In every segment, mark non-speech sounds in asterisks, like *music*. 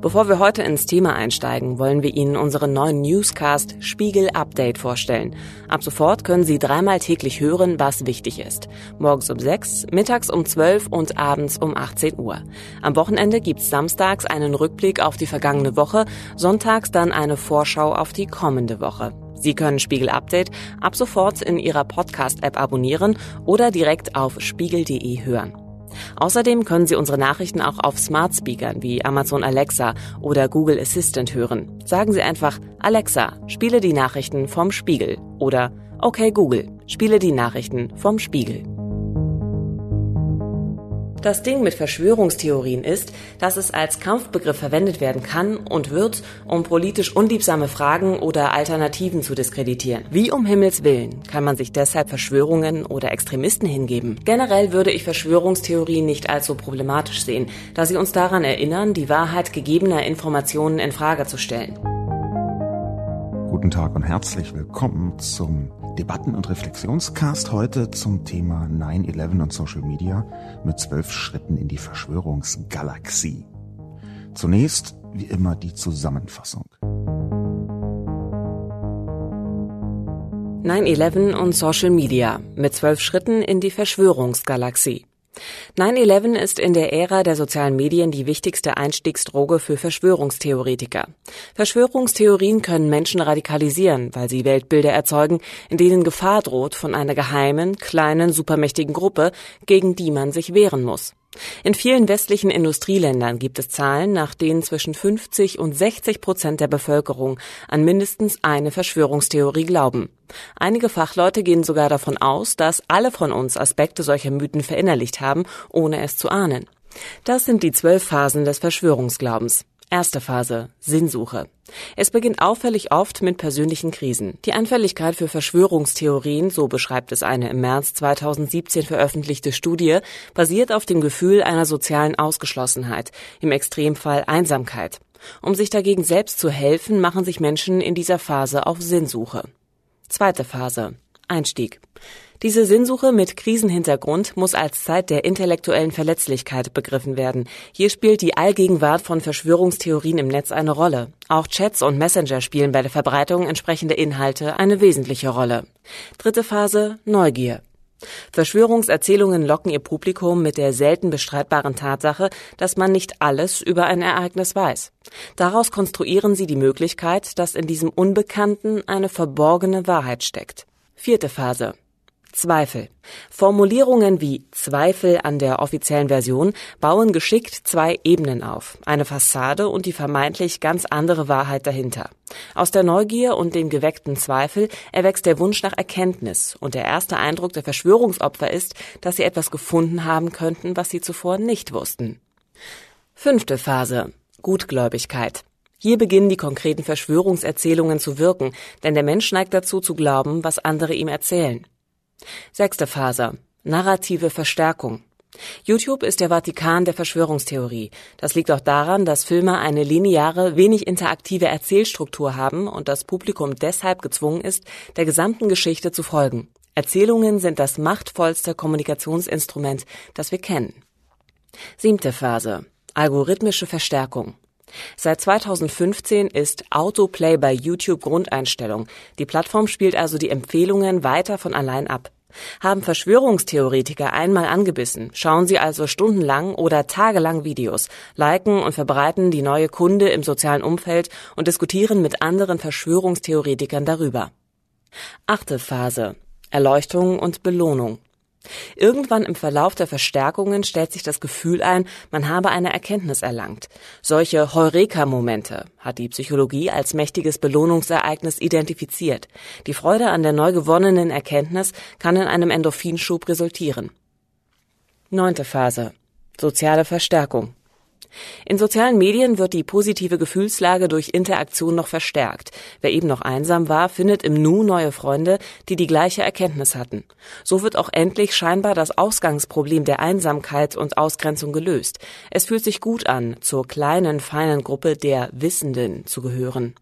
Bevor wir heute ins Thema einsteigen, wollen wir Ihnen unseren neuen Newscast Spiegel Update vorstellen. Ab sofort können Sie dreimal täglich hören, was wichtig ist. Morgens um 6, mittags um 12 und abends um 18 Uhr. Am Wochenende gibt's samstags einen Rückblick auf die vergangene Woche, sonntags dann eine Vorschau auf die kommende Woche. Sie können Spiegel Update ab sofort in Ihrer Podcast-App abonnieren oder direkt auf spiegel.de hören. Außerdem können Sie unsere Nachrichten auch auf Smart Speakern wie Amazon Alexa oder Google Assistant hören. Sagen Sie einfach Alexa, spiele die Nachrichten vom Spiegel oder Okay Google, spiele die Nachrichten vom Spiegel. Das Ding mit Verschwörungstheorien ist, dass es als Kampfbegriff verwendet werden kann und wird, um politisch unliebsame Fragen oder Alternativen zu diskreditieren. Wie um Himmels Willen kann man sich deshalb Verschwörungen oder Extremisten hingeben? Generell würde ich Verschwörungstheorien nicht als so problematisch sehen, da sie uns daran erinnern, die Wahrheit gegebener Informationen in Frage zu stellen. Guten Tag und herzlich willkommen zum Debatten- und Reflexionscast heute zum Thema 9-11 und Social Media mit zwölf Schritten in die Verschwörungsgalaxie. Zunächst, wie immer, die Zusammenfassung. 9-11 und Social Media mit zwölf Schritten in die Verschwörungsgalaxie. 9-11 ist in der Ära der sozialen Medien die wichtigste Einstiegsdroge für Verschwörungstheoretiker. Verschwörungstheorien können Menschen radikalisieren, weil sie Weltbilder erzeugen, in denen Gefahr droht von einer geheimen, kleinen, supermächtigen Gruppe, gegen die man sich wehren muss. In vielen westlichen Industrieländern gibt es Zahlen, nach denen zwischen 50 und 60 Prozent der Bevölkerung an mindestens eine Verschwörungstheorie glauben. Einige Fachleute gehen sogar davon aus, dass alle von uns Aspekte solcher Mythen verinnerlicht haben, ohne es zu ahnen. Das sind die zwölf Phasen des Verschwörungsglaubens. Erste Phase Sinnsuche. Es beginnt auffällig oft mit persönlichen Krisen. Die Anfälligkeit für Verschwörungstheorien, so beschreibt es eine im März 2017 veröffentlichte Studie, basiert auf dem Gefühl einer sozialen Ausgeschlossenheit, im Extremfall Einsamkeit. Um sich dagegen selbst zu helfen, machen sich Menschen in dieser Phase auf Sinnsuche. Zweite Phase Einstieg. Diese Sinnsuche mit Krisenhintergrund muss als Zeit der intellektuellen Verletzlichkeit begriffen werden. Hier spielt die Allgegenwart von Verschwörungstheorien im Netz eine Rolle. Auch Chats und Messenger spielen bei der Verbreitung entsprechender Inhalte eine wesentliche Rolle. Dritte Phase Neugier. Verschwörungserzählungen locken ihr Publikum mit der selten bestreitbaren Tatsache, dass man nicht alles über ein Ereignis weiß. Daraus konstruieren sie die Möglichkeit, dass in diesem Unbekannten eine verborgene Wahrheit steckt. Vierte Phase Zweifel. Formulierungen wie Zweifel an der offiziellen Version bauen geschickt zwei Ebenen auf. Eine Fassade und die vermeintlich ganz andere Wahrheit dahinter. Aus der Neugier und dem geweckten Zweifel erwächst der Wunsch nach Erkenntnis und der erste Eindruck der Verschwörungsopfer ist, dass sie etwas gefunden haben könnten, was sie zuvor nicht wussten. Fünfte Phase. Gutgläubigkeit. Hier beginnen die konkreten Verschwörungserzählungen zu wirken, denn der Mensch neigt dazu zu glauben, was andere ihm erzählen. Sechste Phase. Narrative Verstärkung. YouTube ist der Vatikan der Verschwörungstheorie. Das liegt auch daran, dass Filme eine lineare, wenig interaktive Erzählstruktur haben und das Publikum deshalb gezwungen ist, der gesamten Geschichte zu folgen. Erzählungen sind das machtvollste Kommunikationsinstrument, das wir kennen. Siebte Phase. Algorithmische Verstärkung. Seit 2015 ist Autoplay bei YouTube Grundeinstellung. Die Plattform spielt also die Empfehlungen weiter von allein ab. Haben Verschwörungstheoretiker einmal angebissen, schauen sie also stundenlang oder tagelang Videos, liken und verbreiten die neue Kunde im sozialen Umfeld und diskutieren mit anderen Verschwörungstheoretikern darüber. Achte Phase. Erleuchtung und Belohnung. Irgendwann im Verlauf der Verstärkungen stellt sich das Gefühl ein, man habe eine Erkenntnis erlangt. Solche Heureka-Momente hat die Psychologie als mächtiges Belohnungsereignis identifiziert. Die Freude an der neu gewonnenen Erkenntnis kann in einem Endorphinschub resultieren. Neunte Phase. Soziale Verstärkung. In sozialen Medien wird die positive Gefühlslage durch Interaktion noch verstärkt. Wer eben noch einsam war, findet im Nu neue Freunde, die die gleiche Erkenntnis hatten. So wird auch endlich scheinbar das Ausgangsproblem der Einsamkeit und Ausgrenzung gelöst. Es fühlt sich gut an, zur kleinen, feinen Gruppe der Wissenden zu gehören.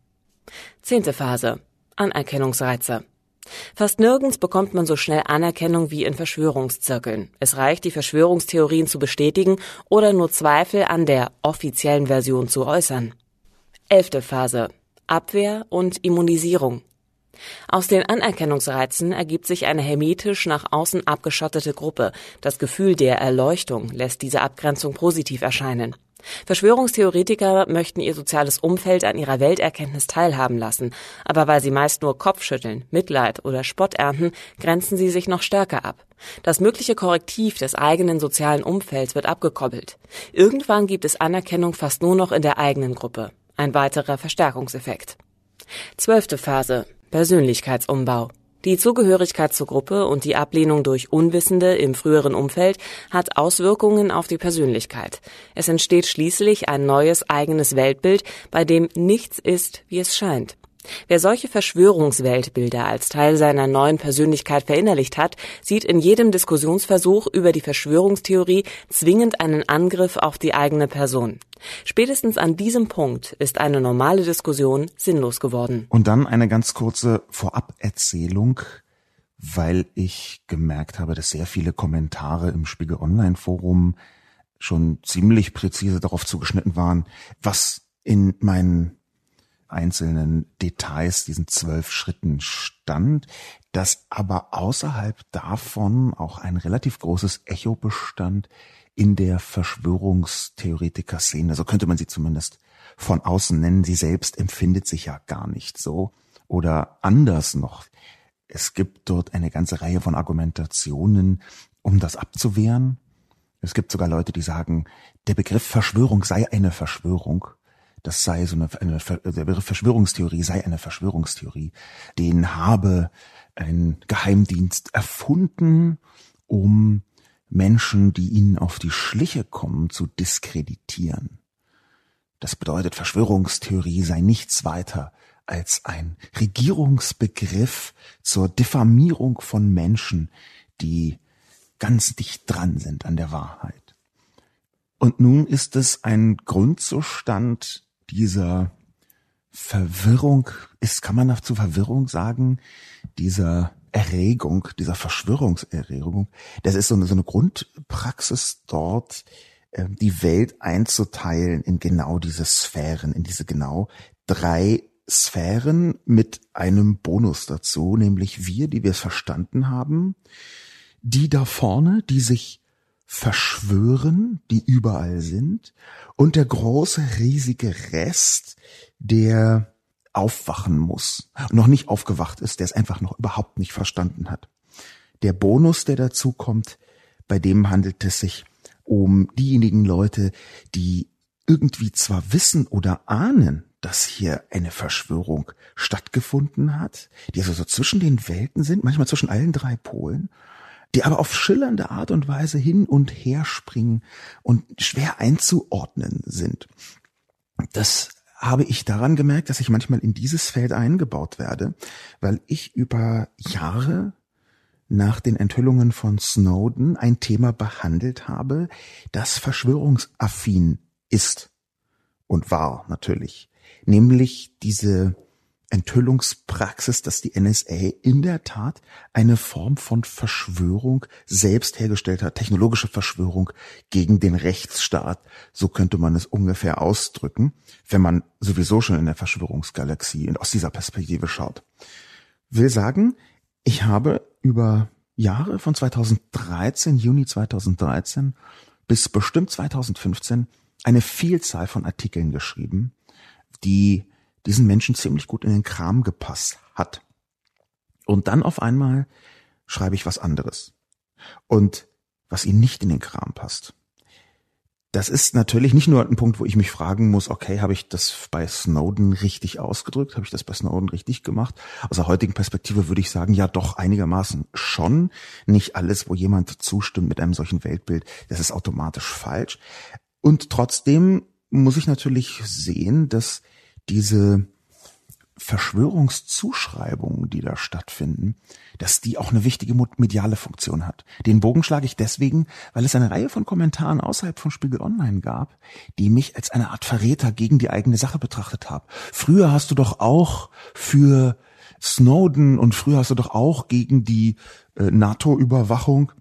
Zehnte Phase. Anerkennungsreize. Fast nirgends bekommt man so schnell Anerkennung wie in Verschwörungszirkeln. Es reicht, die Verschwörungstheorien zu bestätigen oder nur Zweifel an der offiziellen Version zu äußern. Elfte Phase. Abwehr und Immunisierung. Aus den Anerkennungsreizen ergibt sich eine hermetisch nach außen abgeschottete Gruppe. Das Gefühl der Erleuchtung lässt diese Abgrenzung positiv erscheinen. Verschwörungstheoretiker möchten ihr soziales Umfeld an ihrer Welterkenntnis teilhaben lassen, aber weil sie meist nur Kopfschütteln, Mitleid oder Spott ernten, grenzen sie sich noch stärker ab. Das mögliche Korrektiv des eigenen sozialen Umfelds wird abgekoppelt. Irgendwann gibt es Anerkennung fast nur noch in der eigenen Gruppe. Ein weiterer Verstärkungseffekt. Zwölfte Phase. Persönlichkeitsumbau. Die Zugehörigkeit zur Gruppe und die Ablehnung durch Unwissende im früheren Umfeld hat Auswirkungen auf die Persönlichkeit. Es entsteht schließlich ein neues eigenes Weltbild, bei dem nichts ist, wie es scheint. Wer solche Verschwörungsweltbilder als Teil seiner neuen Persönlichkeit verinnerlicht hat, sieht in jedem Diskussionsversuch über die Verschwörungstheorie zwingend einen Angriff auf die eigene Person. Spätestens an diesem Punkt ist eine normale Diskussion sinnlos geworden. Und dann eine ganz kurze Voraberzählung, weil ich gemerkt habe, dass sehr viele Kommentare im Spiegel Online Forum schon ziemlich präzise darauf zugeschnitten waren, was in meinen einzelnen Details, diesen zwölf Schritten stand, dass aber außerhalb davon auch ein relativ großes Echo bestand in der Verschwörungstheoretiker-Szene. So könnte man sie zumindest von außen nennen. Sie selbst empfindet sich ja gar nicht so. Oder anders noch. Es gibt dort eine ganze Reihe von Argumentationen, um das abzuwehren. Es gibt sogar Leute, die sagen, der Begriff Verschwörung sei eine Verschwörung das sei so eine, eine der Verschwörungstheorie sei eine Verschwörungstheorie. Den habe ein Geheimdienst erfunden, um Menschen, die ihnen auf die Schliche kommen, zu diskreditieren. Das bedeutet, Verschwörungstheorie sei nichts weiter als ein Regierungsbegriff zur Diffamierung von Menschen, die ganz dicht dran sind an der Wahrheit. Und nun ist es ein Grundzustand dieser Verwirrung ist, kann man dazu Verwirrung sagen, dieser Erregung, dieser Verschwörungserregung. Das ist so eine, so eine Grundpraxis dort, äh, die Welt einzuteilen in genau diese Sphären, in diese genau drei Sphären mit einem Bonus dazu, nämlich wir, die wir es verstanden haben, die da vorne, die sich verschwören, die überall sind, und der große, riesige Rest, der aufwachen muss, noch nicht aufgewacht ist, der es einfach noch überhaupt nicht verstanden hat. Der Bonus, der dazu kommt, bei dem handelt es sich um diejenigen Leute, die irgendwie zwar wissen oder ahnen, dass hier eine Verschwörung stattgefunden hat, die also so zwischen den Welten sind, manchmal zwischen allen drei Polen, die aber auf schillernde Art und Weise hin und her springen und schwer einzuordnen sind. Das habe ich daran gemerkt, dass ich manchmal in dieses Feld eingebaut werde, weil ich über Jahre nach den Enthüllungen von Snowden ein Thema behandelt habe, das verschwörungsaffin ist und war natürlich, nämlich diese Enthüllungspraxis, dass die NSA in der Tat eine Form von Verschwörung selbst hergestellt hat, technologische Verschwörung gegen den Rechtsstaat. So könnte man es ungefähr ausdrücken, wenn man sowieso schon in der Verschwörungsgalaxie und aus dieser Perspektive schaut. Will sagen, ich habe über Jahre von 2013, Juni 2013 bis bestimmt 2015 eine Vielzahl von Artikeln geschrieben, die diesen Menschen ziemlich gut in den Kram gepasst hat. Und dann auf einmal schreibe ich was anderes. Und was ihnen nicht in den Kram passt. Das ist natürlich nicht nur ein Punkt, wo ich mich fragen muss, okay, habe ich das bei Snowden richtig ausgedrückt? Habe ich das bei Snowden richtig gemacht? Aus der heutigen Perspektive würde ich sagen, ja doch einigermaßen schon. Nicht alles, wo jemand zustimmt mit einem solchen Weltbild, das ist automatisch falsch. Und trotzdem muss ich natürlich sehen, dass diese Verschwörungszuschreibungen, die da stattfinden, dass die auch eine wichtige mediale Funktion hat. Den Bogen schlage ich deswegen, weil es eine Reihe von Kommentaren außerhalb von Spiegel Online gab, die mich als eine Art Verräter gegen die eigene Sache betrachtet haben. Früher hast du doch auch für Snowden und früher hast du doch auch gegen die äh, NATO-Überwachung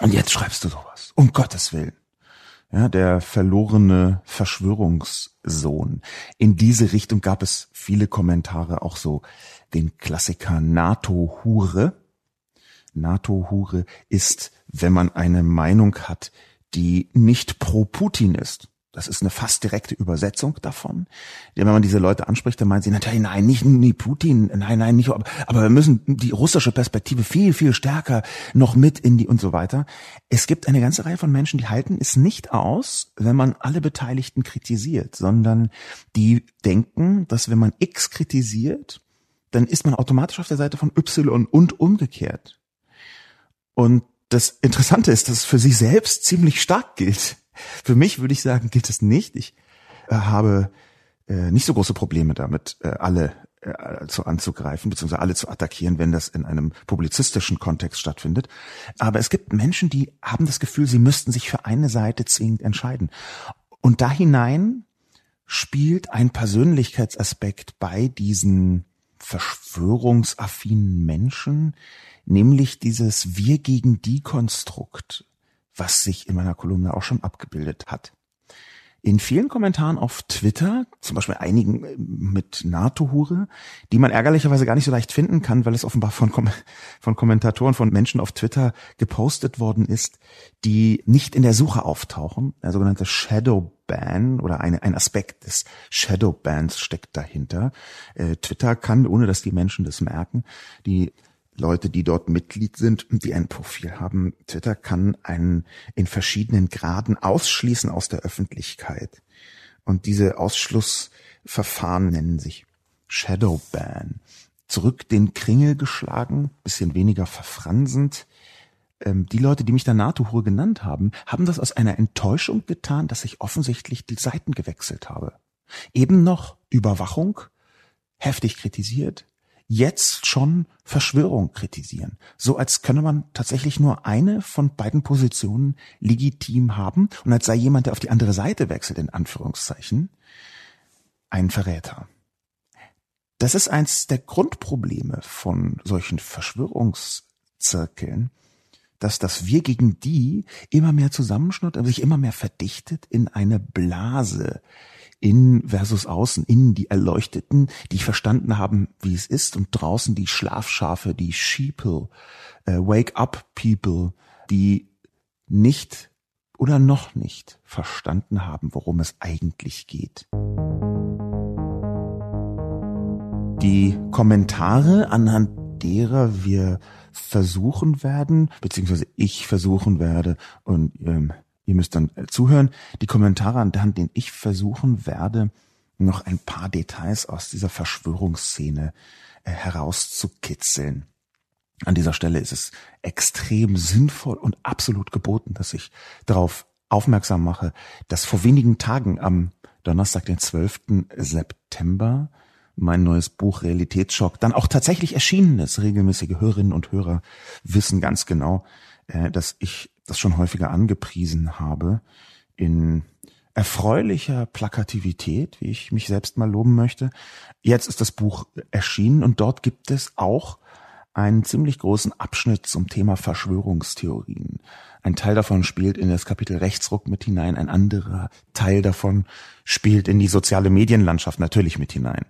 und jetzt schreibst du sowas. Um Gottes Willen ja, der verlorene Verschwörungssohn. In diese Richtung gab es viele Kommentare, auch so den Klassiker NATO-Hure. NATO-Hure ist, wenn man eine Meinung hat, die nicht pro Putin ist. Das ist eine fast direkte Übersetzung davon. Wenn man diese Leute anspricht, dann meinen sie natürlich, nein, nicht nie Putin, nein, nein, nicht, aber wir müssen die russische Perspektive viel, viel stärker noch mit in die und so weiter. Es gibt eine ganze Reihe von Menschen, die halten es nicht aus, wenn man alle Beteiligten kritisiert, sondern die denken, dass wenn man X kritisiert, dann ist man automatisch auf der Seite von Y und umgekehrt. Und das Interessante ist, dass es für sich selbst ziemlich stark gilt. Für mich würde ich sagen, gilt es nicht. Ich äh, habe äh, nicht so große Probleme damit, äh, alle äh, zu anzugreifen, beziehungsweise alle zu attackieren, wenn das in einem publizistischen Kontext stattfindet. Aber es gibt Menschen, die haben das Gefühl, sie müssten sich für eine Seite zwingend entscheiden. Und da hinein spielt ein Persönlichkeitsaspekt bei diesen verschwörungsaffinen Menschen, nämlich dieses Wir gegen die Konstrukt was sich in meiner Kolumne auch schon abgebildet hat. In vielen Kommentaren auf Twitter, zum Beispiel einigen äh, mit NATO-Hure, die man ärgerlicherweise gar nicht so leicht finden kann, weil es offenbar von, Kom von Kommentatoren, von Menschen auf Twitter gepostet worden ist, die nicht in der Suche auftauchen. Der sogenannte Shadow Ban oder eine, ein Aspekt des Shadow Bans steckt dahinter. Äh, Twitter kann, ohne dass die Menschen das merken, die Leute, die dort Mitglied sind, die ein Profil haben. Twitter kann einen in verschiedenen Graden ausschließen aus der Öffentlichkeit. Und diese Ausschlussverfahren nennen sich Shadowban. Zurück den Kringel geschlagen, bisschen weniger verfransend. Ähm, die Leute, die mich da NATO-Hure genannt haben, haben das aus einer Enttäuschung getan, dass ich offensichtlich die Seiten gewechselt habe. Eben noch Überwachung, heftig kritisiert, jetzt schon Verschwörung kritisieren. So als könne man tatsächlich nur eine von beiden Positionen legitim haben und als sei jemand, der auf die andere Seite wechselt, in Anführungszeichen, ein Verräter. Das ist eins der Grundprobleme von solchen Verschwörungszirkeln, dass das Wir gegen die immer mehr zusammenschnurrt, aber sich immer mehr verdichtet in eine Blase, in versus außen, innen die Erleuchteten, die verstanden haben, wie es ist, und draußen die Schlafschafe, die Sheeple, äh, Wake Up People, die nicht oder noch nicht verstanden haben, worum es eigentlich geht. Die Kommentare, anhand derer wir versuchen werden, beziehungsweise ich versuchen werde und ähm, Ihr müsst dann äh, zuhören. Die Kommentare, an denen ich versuchen werde, noch ein paar Details aus dieser Verschwörungsszene äh, herauszukitzeln. An dieser Stelle ist es extrem sinnvoll und absolut geboten, dass ich darauf aufmerksam mache, dass vor wenigen Tagen am Donnerstag, den 12. September, mein neues Buch Realitätsschock dann auch tatsächlich erschienen ist. Regelmäßige Hörerinnen und Hörer wissen ganz genau, äh, dass ich das schon häufiger angepriesen habe, in erfreulicher Plakativität, wie ich mich selbst mal loben möchte. Jetzt ist das Buch erschienen und dort gibt es auch einen ziemlich großen Abschnitt zum Thema Verschwörungstheorien. Ein Teil davon spielt in das Kapitel Rechtsruck mit hinein, ein anderer Teil davon spielt in die soziale Medienlandschaft natürlich mit hinein.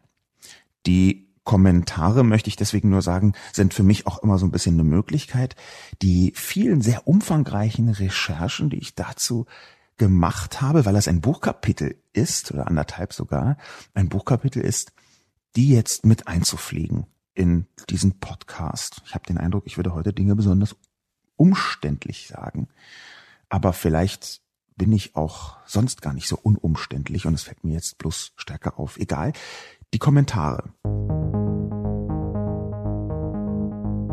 Die Kommentare, möchte ich deswegen nur sagen, sind für mich auch immer so ein bisschen eine Möglichkeit. Die vielen sehr umfangreichen Recherchen, die ich dazu gemacht habe, weil das ein Buchkapitel ist, oder anderthalb sogar, ein Buchkapitel ist, die jetzt mit einzupflegen in diesen Podcast. Ich habe den Eindruck, ich würde heute Dinge besonders umständlich sagen. Aber vielleicht bin ich auch sonst gar nicht so unumständlich und es fällt mir jetzt bloß stärker auf. Egal. Die Kommentare.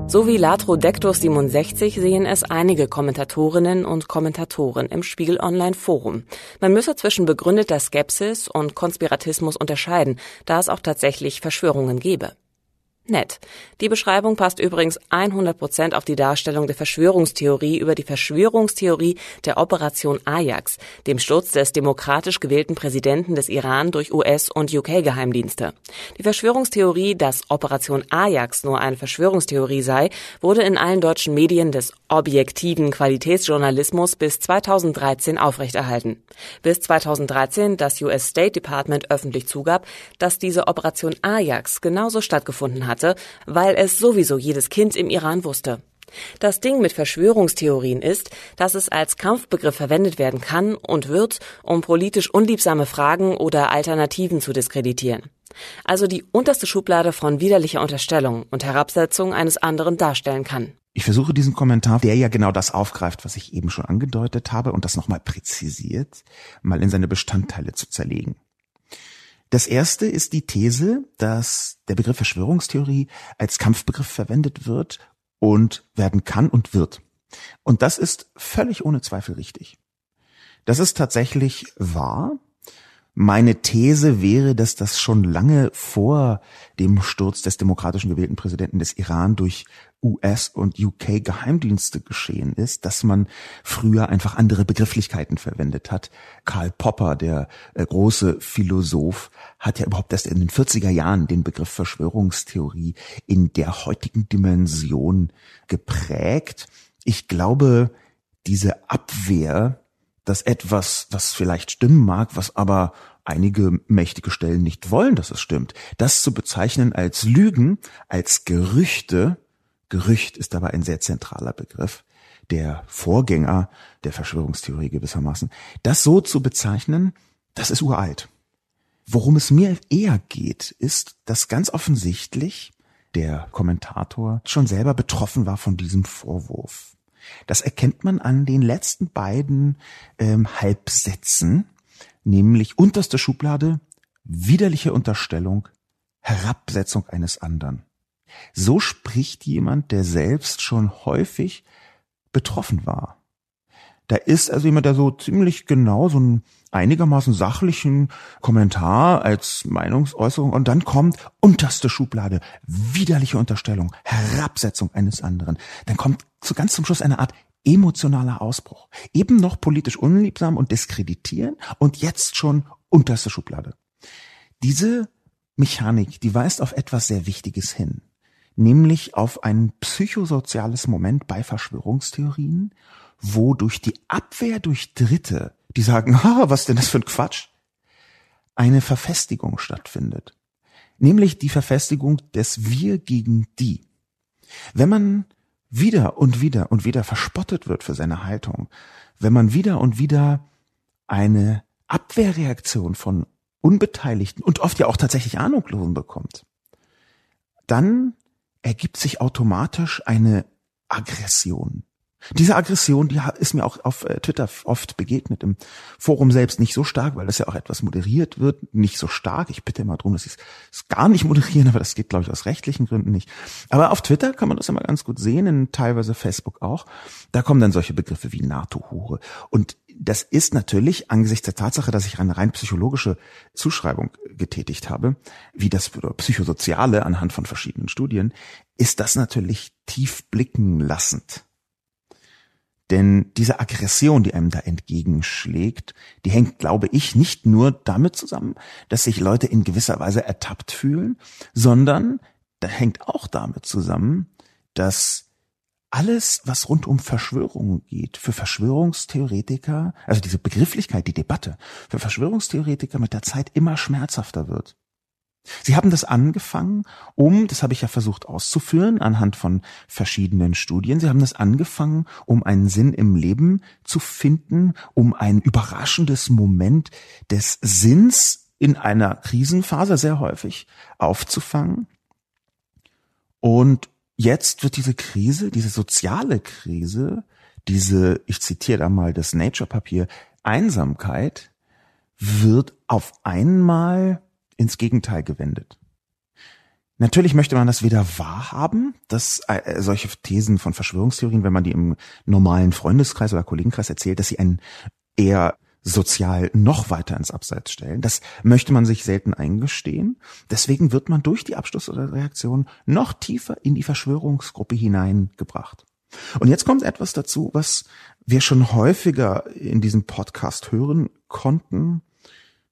So wie Latrodectus 67 sehen es einige Kommentatorinnen und Kommentatoren im Spiegel Online Forum. Man müsse zwischen begründeter Skepsis und Konspiratismus unterscheiden, da es auch tatsächlich Verschwörungen gebe. Nett. Die Beschreibung passt übrigens 100 Prozent auf die Darstellung der Verschwörungstheorie über die Verschwörungstheorie der Operation Ajax, dem Sturz des demokratisch gewählten Präsidenten des Iran durch US- und UK-Geheimdienste. Die Verschwörungstheorie, dass Operation Ajax nur eine Verschwörungstheorie sei, wurde in allen deutschen Medien des objektiven Qualitätsjournalismus bis 2013 aufrechterhalten. Bis 2013 das US State Department öffentlich zugab, dass diese Operation Ajax genauso stattgefunden hat hatte, weil es sowieso jedes Kind im Iran wusste. Das Ding mit Verschwörungstheorien ist, dass es als Kampfbegriff verwendet werden kann und wird, um politisch unliebsame Fragen oder Alternativen zu diskreditieren. Also die unterste Schublade von widerlicher Unterstellung und Herabsetzung eines anderen darstellen kann. Ich versuche diesen Kommentar, der ja genau das aufgreift, was ich eben schon angedeutet habe und das nochmal präzisiert, mal in seine Bestandteile zu zerlegen. Das erste ist die These, dass der Begriff Verschwörungstheorie als Kampfbegriff verwendet wird und werden kann und wird. Und das ist völlig ohne Zweifel richtig. Das ist tatsächlich wahr. Meine These wäre, dass das schon lange vor dem Sturz des demokratischen gewählten Präsidenten des Iran durch US- und UK-Geheimdienste geschehen ist, dass man früher einfach andere Begrifflichkeiten verwendet hat. Karl Popper, der äh, große Philosoph, hat ja überhaupt erst in den 40er Jahren den Begriff Verschwörungstheorie in der heutigen Dimension geprägt. Ich glaube, diese Abwehr dass etwas, was vielleicht stimmen mag, was aber einige mächtige Stellen nicht wollen, dass es stimmt, das zu bezeichnen als Lügen, als Gerüchte, Gerücht ist dabei ein sehr zentraler Begriff, der Vorgänger der Verschwörungstheorie gewissermaßen, das so zu bezeichnen, das ist uralt. Worum es mir eher geht, ist, dass ganz offensichtlich der Kommentator schon selber betroffen war von diesem Vorwurf. Das erkennt man an den letzten beiden ähm, Halbsätzen, nämlich unterste Schublade, widerliche Unterstellung, Herabsetzung eines anderen. So spricht jemand, der selbst schon häufig betroffen war. Da ist also jemand, der so ziemlich genau so einen einigermaßen sachlichen Kommentar als Meinungsäußerung und dann kommt unterste Schublade, widerliche Unterstellung, Herabsetzung eines anderen. Dann kommt so ganz zum Schluss eine Art emotionaler Ausbruch. Eben noch politisch unliebsam und diskreditieren und jetzt schon unterste Schublade. Diese Mechanik, die weist auf etwas sehr Wichtiges hin, nämlich auf ein psychosoziales Moment bei Verschwörungstheorien, wo durch die Abwehr durch Dritte, die sagen, *laughs* ha, was denn das für ein Quatsch, eine Verfestigung stattfindet. Nämlich die Verfestigung des Wir gegen die. Wenn man wieder und wieder und wieder verspottet wird für seine Haltung, wenn man wieder und wieder eine Abwehrreaktion von Unbeteiligten und oft ja auch tatsächlich Ahnungslosen bekommt, dann ergibt sich automatisch eine Aggression. Diese Aggression, die ist mir auch auf äh, Twitter oft begegnet, im Forum selbst nicht so stark, weil das ja auch etwas moderiert wird, nicht so stark. Ich bitte immer darum, dass sie es gar nicht *laughs* moderieren, aber das geht, glaube ich, aus rechtlichen Gründen nicht. Aber auf Twitter kann man das immer ganz gut sehen, in teilweise Facebook auch. Da kommen dann solche Begriffe wie NATO-Hure. Und das ist natürlich angesichts der Tatsache, dass ich eine rein psychologische Zuschreibung getätigt habe, wie das psychosoziale anhand von verschiedenen Studien, ist das natürlich tief blicken lassend. Denn diese Aggression, die einem da entgegenschlägt, die hängt, glaube ich, nicht nur damit zusammen, dass sich Leute in gewisser Weise ertappt fühlen, sondern da hängt auch damit zusammen, dass alles, was rund um Verschwörungen geht, für Verschwörungstheoretiker, also diese Begrifflichkeit, die Debatte, für Verschwörungstheoretiker mit der Zeit immer schmerzhafter wird. Sie haben das angefangen, um, das habe ich ja versucht auszuführen anhand von verschiedenen Studien, Sie haben das angefangen, um einen Sinn im Leben zu finden, um ein überraschendes Moment des Sinns in einer Krisenphase sehr häufig aufzufangen. Und jetzt wird diese Krise, diese soziale Krise, diese, ich zitiere da mal das Nature-Papier, Einsamkeit, wird auf einmal ins Gegenteil gewendet. Natürlich möchte man das weder wahrhaben, dass äh, solche Thesen von Verschwörungstheorien, wenn man die im normalen Freundeskreis oder Kollegenkreis erzählt, dass sie einen eher sozial noch weiter ins Abseits stellen. Das möchte man sich selten eingestehen. Deswegen wird man durch die Abschlussreaktion noch tiefer in die Verschwörungsgruppe hineingebracht. Und jetzt kommt etwas dazu, was wir schon häufiger in diesem Podcast hören konnten,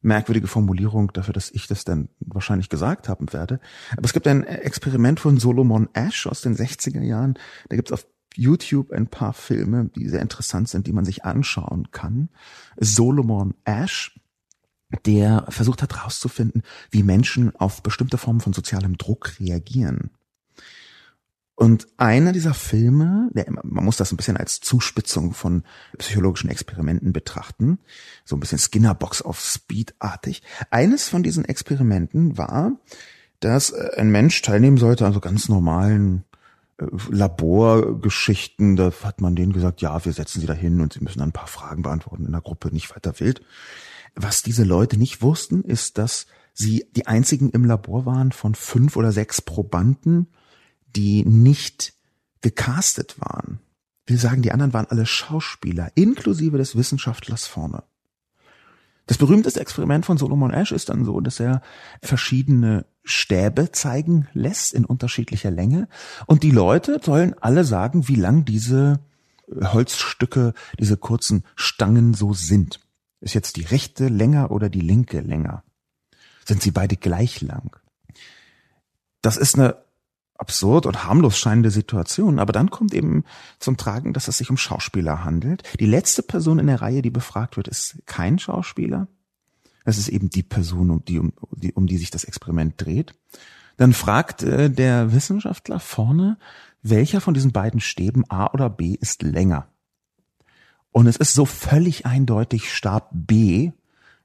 merkwürdige Formulierung dafür, dass ich das dann wahrscheinlich gesagt haben werde. Aber es gibt ein Experiment von Solomon Ash aus den 60er Jahren. Da gibt es auf YouTube ein paar Filme, die sehr interessant sind, die man sich anschauen kann. Solomon Ash, der versucht hat herauszufinden, wie Menschen auf bestimmte Formen von sozialem Druck reagieren. Und einer dieser Filme, der, man muss das ein bisschen als Zuspitzung von psychologischen Experimenten betrachten, so ein bisschen Skinnerbox auf Speed-artig. Eines von diesen Experimenten war, dass äh, ein Mensch teilnehmen sollte an so ganz normalen äh, Laborgeschichten. Da hat man denen gesagt, ja, wir setzen sie da hin und sie müssen dann ein paar Fragen beantworten in der Gruppe, nicht weiter wild. Was diese Leute nicht wussten, ist, dass sie die einzigen im Labor waren von fünf oder sechs Probanden, die nicht gecastet waren. Wir sagen, die anderen waren alle Schauspieler, inklusive des Wissenschaftlers vorne. Das berühmteste Experiment von Solomon Ash ist dann so, dass er verschiedene Stäbe zeigen lässt in unterschiedlicher Länge und die Leute sollen alle sagen, wie lang diese Holzstücke, diese kurzen Stangen so sind. Ist jetzt die rechte länger oder die linke länger? Sind sie beide gleich lang? Das ist eine absurd und harmlos scheinende Situation, aber dann kommt eben zum Tragen, dass es sich um Schauspieler handelt. Die letzte Person in der Reihe, die befragt wird, ist kein Schauspieler. Das ist eben die Person, um die, um die, um die sich das Experiment dreht. Dann fragt äh, der Wissenschaftler vorne, welcher von diesen beiden Stäben A oder B ist länger. Und es ist so völlig eindeutig Stab B,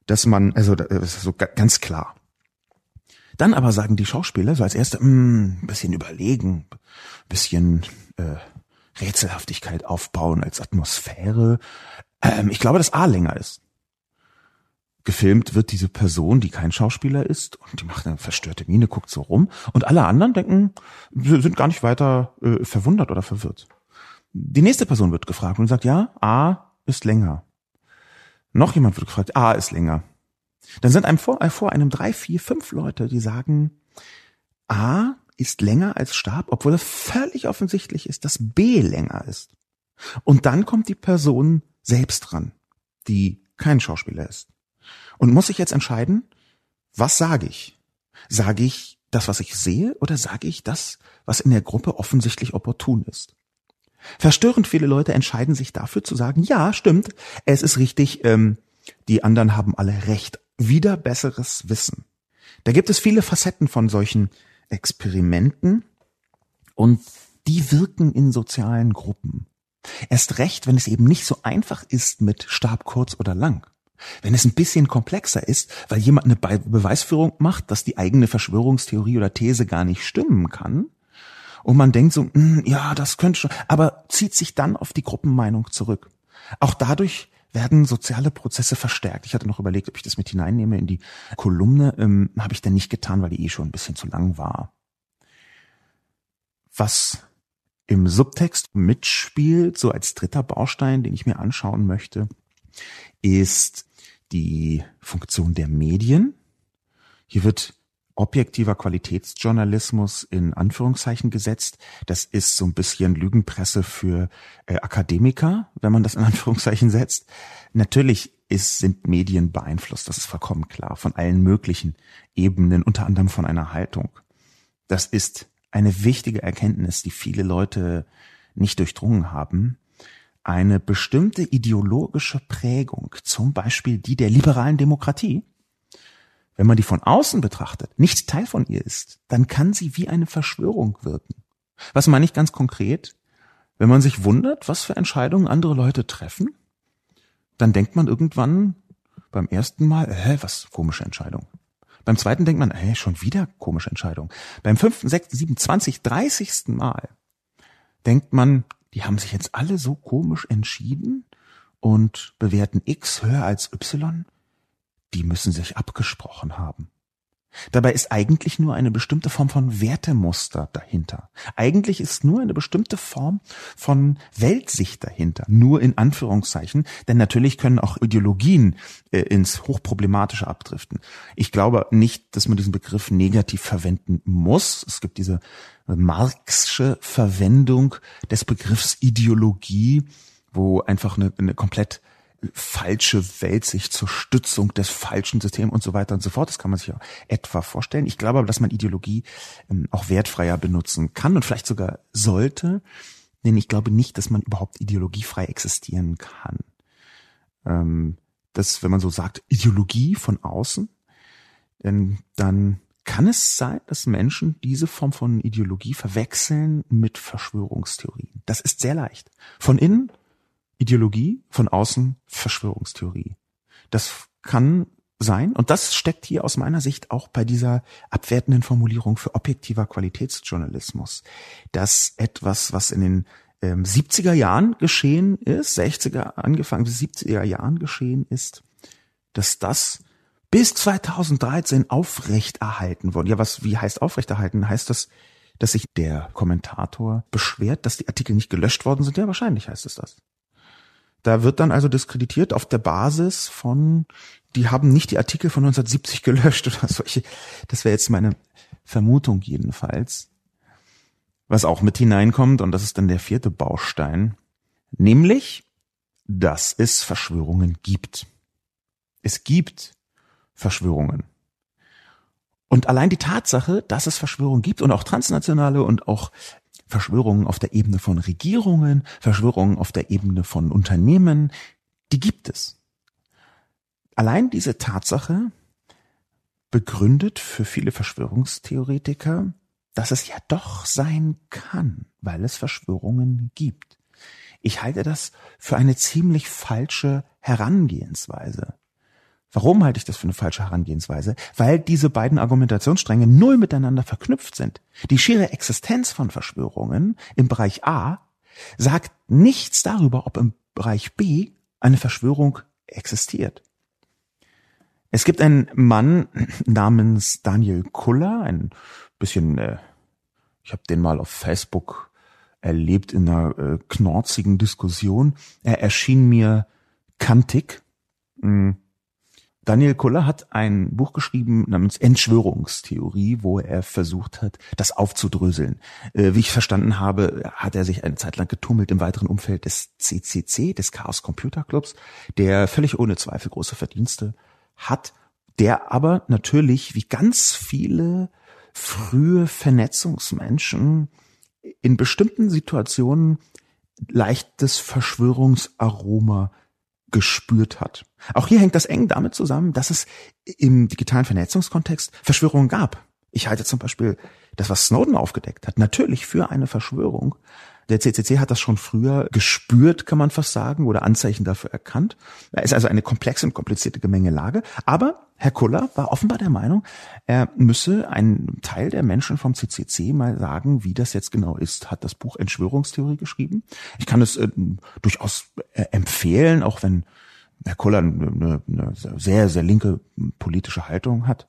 dass man, also das ist so ganz klar. Dann aber sagen die Schauspieler so als erste, ein hm, bisschen überlegen, bisschen äh, Rätselhaftigkeit aufbauen als Atmosphäre. Ähm, ich glaube, dass A länger ist. Gefilmt wird diese Person, die kein Schauspieler ist, und die macht eine verstörte Miene, guckt so rum, und alle anderen denken, sind gar nicht weiter äh, verwundert oder verwirrt. Die nächste Person wird gefragt und sagt, ja, A ist länger. Noch jemand wird gefragt, A ist länger. Dann sind einem vor, vor einem drei, vier, fünf Leute, die sagen, A ist länger als Stab, obwohl es völlig offensichtlich ist, dass B länger ist. Und dann kommt die Person selbst dran, die kein Schauspieler ist. Und muss ich jetzt entscheiden, was sage ich? Sage ich das, was ich sehe, oder sage ich das, was in der Gruppe offensichtlich opportun ist? Verstörend viele Leute entscheiden sich dafür zu sagen, ja, stimmt, es ist richtig, ähm, die anderen haben alle recht, wieder besseres Wissen. Da gibt es viele Facetten von solchen Experimenten und die wirken in sozialen Gruppen. Erst recht, wenn es eben nicht so einfach ist mit Stab kurz oder lang. Wenn es ein bisschen komplexer ist, weil jemand eine Be Beweisführung macht, dass die eigene Verschwörungstheorie oder These gar nicht stimmen kann, und man denkt so, hm, ja, das könnte schon, aber zieht sich dann auf die Gruppenmeinung zurück. Auch dadurch werden soziale Prozesse verstärkt. Ich hatte noch überlegt, ob ich das mit hineinnehme in die Kolumne. Ähm, Habe ich dann nicht getan, weil die eh schon ein bisschen zu lang war. Was im Subtext mitspielt, so als dritter Baustein, den ich mir anschauen möchte, ist die Funktion der Medien. Hier wird objektiver Qualitätsjournalismus in Anführungszeichen gesetzt. Das ist so ein bisschen Lügenpresse für äh, Akademiker, wenn man das in Anführungszeichen setzt. Natürlich ist, sind Medien beeinflusst, das ist vollkommen klar, von allen möglichen Ebenen, unter anderem von einer Haltung. Das ist eine wichtige Erkenntnis, die viele Leute nicht durchdrungen haben. Eine bestimmte ideologische Prägung, zum Beispiel die der liberalen Demokratie, wenn man die von außen betrachtet, nicht Teil von ihr ist, dann kann sie wie eine Verschwörung wirken. Was meine ich ganz konkret? Wenn man sich wundert, was für Entscheidungen andere Leute treffen, dann denkt man irgendwann beim ersten Mal, hä, was komische Entscheidung. Beim zweiten denkt man, hä, schon wieder komische Entscheidung. Beim fünften, sechsten, siebten, zwanzig, dreißigsten Mal denkt man, die haben sich jetzt alle so komisch entschieden und bewerten X höher als Y die müssen sich abgesprochen haben. Dabei ist eigentlich nur eine bestimmte Form von Wertemuster dahinter. Eigentlich ist nur eine bestimmte Form von Weltsicht dahinter. Nur in Anführungszeichen. Denn natürlich können auch Ideologien äh, ins Hochproblematische abdriften. Ich glaube nicht, dass man diesen Begriff negativ verwenden muss. Es gibt diese Marxische Verwendung des Begriffs Ideologie, wo einfach eine, eine komplett falsche Weltsicht zur Stützung des falschen Systems und so weiter und so fort. Das kann man sich auch etwa vorstellen. Ich glaube aber, dass man Ideologie ähm, auch wertfreier benutzen kann und vielleicht sogar sollte. Denn ich glaube nicht, dass man überhaupt ideologiefrei existieren kann. Ähm, das, wenn man so sagt, Ideologie von außen, denn dann kann es sein, dass Menschen diese Form von Ideologie verwechseln mit Verschwörungstheorien. Das ist sehr leicht. Von innen Ideologie, von außen Verschwörungstheorie. Das kann sein, und das steckt hier aus meiner Sicht auch bei dieser abwertenden Formulierung für objektiver Qualitätsjournalismus, dass etwas, was in den ähm, 70er Jahren geschehen ist, 60er, angefangen bis 70er Jahren geschehen ist, dass das bis 2013 aufrechterhalten wurde. Ja, was, wie heißt aufrechterhalten? Heißt das, dass sich der Kommentator beschwert, dass die Artikel nicht gelöscht worden sind? Ja, wahrscheinlich heißt es das. Da wird dann also diskreditiert auf der Basis von, die haben nicht die Artikel von 1970 gelöscht *laughs* oder solche. Das wäre jetzt meine Vermutung jedenfalls. Was auch mit hineinkommt, und das ist dann der vierte Baustein, nämlich, dass es Verschwörungen gibt. Es gibt Verschwörungen. Und allein die Tatsache, dass es Verschwörungen gibt und auch transnationale und auch Verschwörungen auf der Ebene von Regierungen, Verschwörungen auf der Ebene von Unternehmen, die gibt es. Allein diese Tatsache begründet für viele Verschwörungstheoretiker, dass es ja doch sein kann, weil es Verschwörungen gibt. Ich halte das für eine ziemlich falsche Herangehensweise. Warum halte ich das für eine falsche Herangehensweise? Weil diese beiden Argumentationsstränge null miteinander verknüpft sind. Die schiere Existenz von Verschwörungen im Bereich A sagt nichts darüber, ob im Bereich B eine Verschwörung existiert. Es gibt einen Mann namens Daniel Kuller, ein bisschen, äh, ich habe den mal auf Facebook erlebt in einer äh, knorzigen Diskussion. Er erschien mir kantig. Mh, hm. Daniel Kuller hat ein Buch geschrieben namens Entschwörungstheorie, wo er versucht hat, das aufzudröseln. Äh, wie ich verstanden habe, hat er sich eine Zeit lang getummelt im weiteren Umfeld des CCC, des Chaos Computer Clubs, der völlig ohne Zweifel große Verdienste hat, der aber natürlich wie ganz viele frühe Vernetzungsmenschen in bestimmten Situationen leichtes Verschwörungsaroma gespürt hat. Auch hier hängt das eng damit zusammen, dass es im digitalen Vernetzungskontext Verschwörungen gab. Ich halte zum Beispiel das, was Snowden aufgedeckt hat, natürlich für eine Verschwörung. Der CCC hat das schon früher gespürt, kann man fast sagen, oder Anzeichen dafür erkannt. Da ist also eine komplexe und komplizierte Gemengelage. Aber Herr Kuller war offenbar der Meinung, er müsse einen Teil der Menschen vom CCC mal sagen, wie das jetzt genau ist. Hat das Buch Entschwörungstheorie geschrieben. Ich kann es äh, durchaus äh, empfehlen, auch wenn Herr Kuller eine, eine sehr, sehr linke politische Haltung hat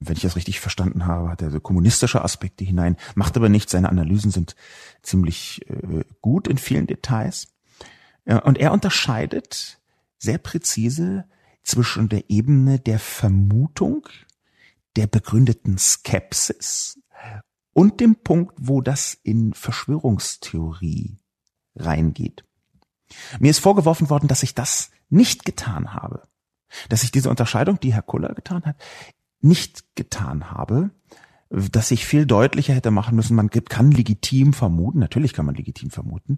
wenn ich das richtig verstanden habe, hat er so kommunistische Aspekte hinein, macht aber nicht. Seine Analysen sind ziemlich äh, gut in vielen Details. Ja, und er unterscheidet sehr präzise zwischen der Ebene der Vermutung, der begründeten Skepsis und dem Punkt, wo das in Verschwörungstheorie reingeht. Mir ist vorgeworfen worden, dass ich das nicht getan habe. Dass ich diese Unterscheidung, die Herr Kuller getan hat, nicht getan habe, dass ich viel deutlicher hätte machen müssen, man kann legitim vermuten, natürlich kann man legitim vermuten.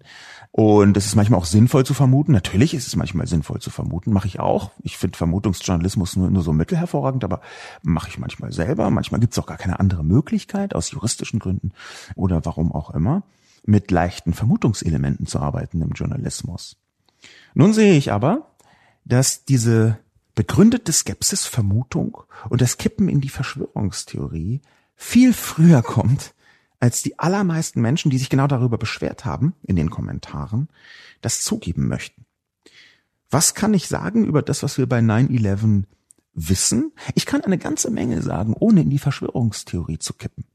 Und es ist manchmal auch sinnvoll zu vermuten, natürlich ist es manchmal sinnvoll zu vermuten, mache ich auch. Ich finde Vermutungsjournalismus nur, nur so mittelhervorragend, aber mache ich manchmal selber. Manchmal gibt es auch gar keine andere Möglichkeit, aus juristischen Gründen oder warum auch immer, mit leichten Vermutungselementen zu arbeiten im Journalismus. Nun sehe ich aber, dass diese begründete Skepsis, Vermutung und das Kippen in die Verschwörungstheorie viel früher kommt, als die allermeisten Menschen, die sich genau darüber beschwert haben in den Kommentaren, das zugeben möchten. Was kann ich sagen über das, was wir bei 9-11 wissen, ich kann eine ganze Menge sagen, ohne in die Verschwörungstheorie zu kippen.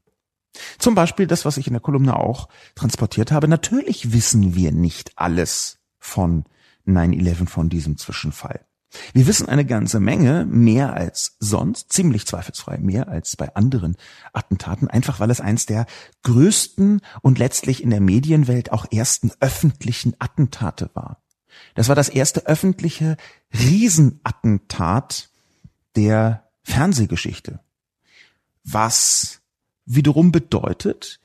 Zum Beispiel das, was ich in der Kolumne auch transportiert habe. Natürlich wissen wir nicht alles von 9-11, von diesem Zwischenfall. Wir wissen eine ganze Menge, mehr als sonst, ziemlich zweifelsfrei, mehr als bei anderen Attentaten, einfach weil es eins der größten und letztlich in der Medienwelt auch ersten öffentlichen Attentate war. Das war das erste öffentliche Riesenattentat der Fernsehgeschichte. Was wiederum bedeutet,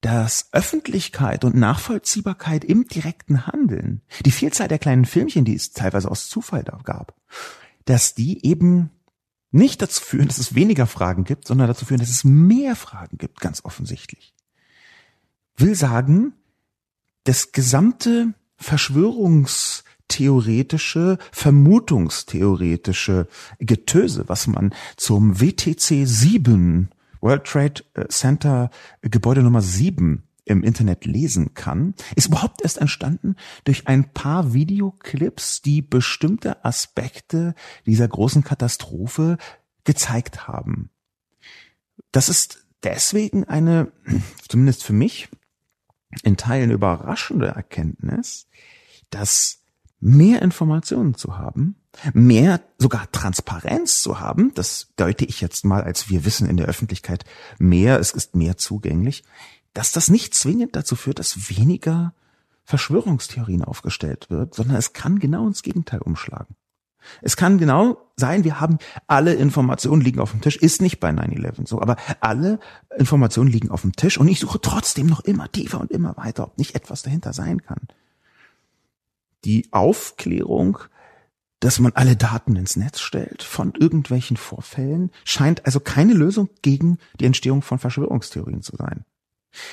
dass Öffentlichkeit und Nachvollziehbarkeit im direkten Handeln, die Vielzahl der kleinen Filmchen, die es teilweise aus Zufall da gab, dass die eben nicht dazu führen, dass es weniger Fragen gibt, sondern dazu führen, dass es mehr Fragen gibt, ganz offensichtlich. Will sagen, das gesamte Verschwörungstheoretische, vermutungstheoretische Getöse, was man zum WTC 7 World Trade äh, Center äh, Gebäude Nummer 7 im Internet lesen kann, ist überhaupt erst entstanden durch ein paar Videoclips, die bestimmte Aspekte dieser großen Katastrophe gezeigt haben. Das ist deswegen eine, *clears throat* zumindest für mich, in Teilen überraschende Erkenntnis, dass mehr Informationen zu haben, mehr sogar Transparenz zu haben, das deute ich jetzt mal als wir wissen in der Öffentlichkeit mehr, es ist mehr zugänglich, dass das nicht zwingend dazu führt, dass weniger Verschwörungstheorien aufgestellt wird, sondern es kann genau ins Gegenteil umschlagen. Es kann genau sein, wir haben alle Informationen liegen auf dem Tisch, ist nicht bei 9-11 so, aber alle Informationen liegen auf dem Tisch und ich suche trotzdem noch immer tiefer und immer weiter, ob nicht etwas dahinter sein kann. Die Aufklärung dass man alle Daten ins Netz stellt von irgendwelchen Vorfällen, scheint also keine Lösung gegen die Entstehung von Verschwörungstheorien zu sein.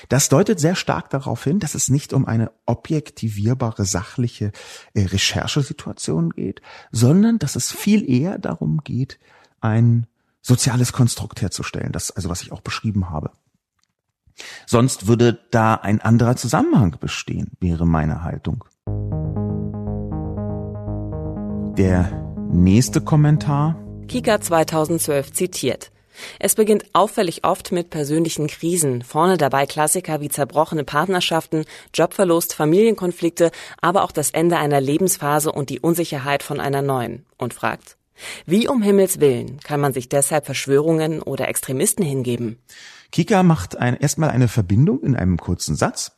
Das deutet sehr stark darauf hin, dass es nicht um eine objektivierbare, sachliche äh, Recherchesituation geht, sondern dass es viel eher darum geht, ein soziales Konstrukt herzustellen, das also was ich auch beschrieben habe. Sonst würde da ein anderer Zusammenhang bestehen, wäre meine Haltung. Der nächste Kommentar. Kika 2012 zitiert. Es beginnt auffällig oft mit persönlichen Krisen, vorne dabei Klassiker wie zerbrochene Partnerschaften, Jobverlust, Familienkonflikte, aber auch das Ende einer Lebensphase und die Unsicherheit von einer neuen. Und fragt, wie um Himmels Willen kann man sich deshalb Verschwörungen oder Extremisten hingeben? Kika macht ein, erstmal eine Verbindung in einem kurzen Satz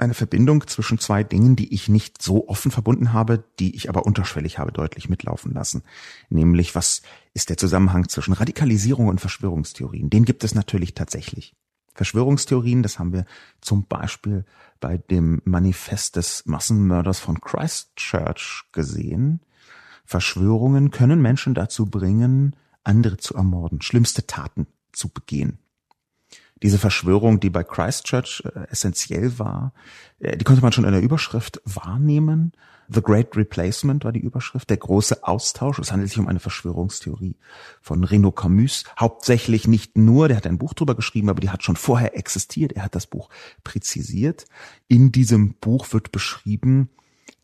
eine Verbindung zwischen zwei Dingen, die ich nicht so offen verbunden habe, die ich aber unterschwellig habe deutlich mitlaufen lassen. Nämlich, was ist der Zusammenhang zwischen Radikalisierung und Verschwörungstheorien? Den gibt es natürlich tatsächlich. Verschwörungstheorien, das haben wir zum Beispiel bei dem Manifest des Massenmörders von Christchurch gesehen. Verschwörungen können Menschen dazu bringen, andere zu ermorden, schlimmste Taten zu begehen diese Verschwörung, die bei Christchurch äh, essentiell war, äh, die konnte man schon in der Überschrift wahrnehmen. The Great Replacement war die Überschrift, der große Austausch. Es handelt sich um eine Verschwörungstheorie von Reno Camus. Hauptsächlich nicht nur, der hat ein Buch drüber geschrieben, aber die hat schon vorher existiert. Er hat das Buch präzisiert. In diesem Buch wird beschrieben,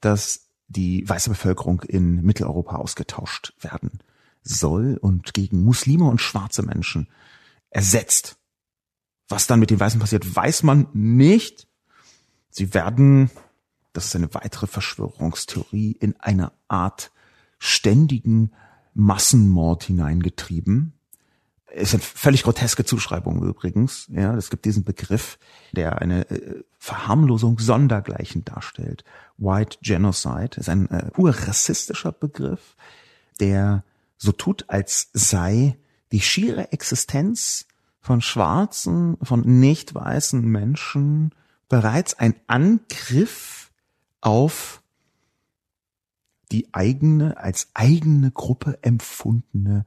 dass die weiße Bevölkerung in Mitteleuropa ausgetauscht werden soll und gegen Muslime und schwarze Menschen ersetzt was dann mit den Weißen passiert, weiß man nicht. Sie werden, das ist eine weitere Verschwörungstheorie, in eine Art ständigen Massenmord hineingetrieben. Es sind völlig groteske Zuschreibungen übrigens. Ja, es gibt diesen Begriff, der eine äh, Verharmlosung sondergleichen darstellt. White Genocide ist ein äh, urrassistischer Begriff, der so tut, als sei die schiere Existenz von schwarzen, von nicht weißen Menschen bereits ein Angriff auf die eigene, als eigene Gruppe empfundene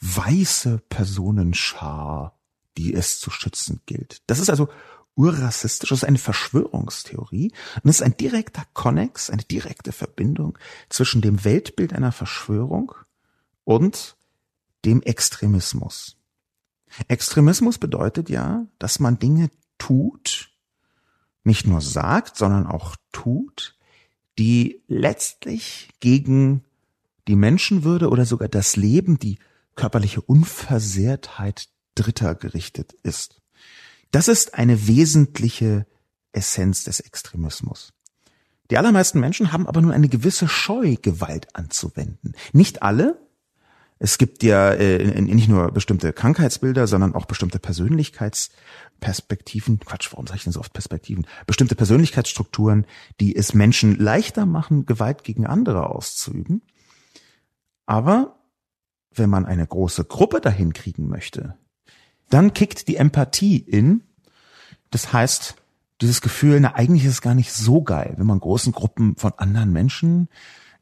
weiße Personenschar, die es zu schützen gilt. Das ist also urrassistisch, das ist eine Verschwörungstheorie und es ist ein direkter Konnex, eine direkte Verbindung zwischen dem Weltbild einer Verschwörung und dem Extremismus. Extremismus bedeutet ja, dass man Dinge tut, nicht nur sagt, sondern auch tut, die letztlich gegen die Menschenwürde oder sogar das Leben, die körperliche Unversehrtheit Dritter gerichtet ist. Das ist eine wesentliche Essenz des Extremismus. Die allermeisten Menschen haben aber nur eine gewisse Scheu, Gewalt anzuwenden. Nicht alle. Es gibt ja äh, nicht nur bestimmte Krankheitsbilder, sondern auch bestimmte Persönlichkeitsperspektiven. Quatsch, warum sage ich denn so oft Perspektiven? Bestimmte Persönlichkeitsstrukturen, die es Menschen leichter machen, Gewalt gegen andere auszuüben. Aber wenn man eine große Gruppe dahin kriegen möchte, dann kickt die Empathie in. Das heißt, dieses Gefühl, na eigentlich ist es gar nicht so geil, wenn man großen Gruppen von anderen Menschen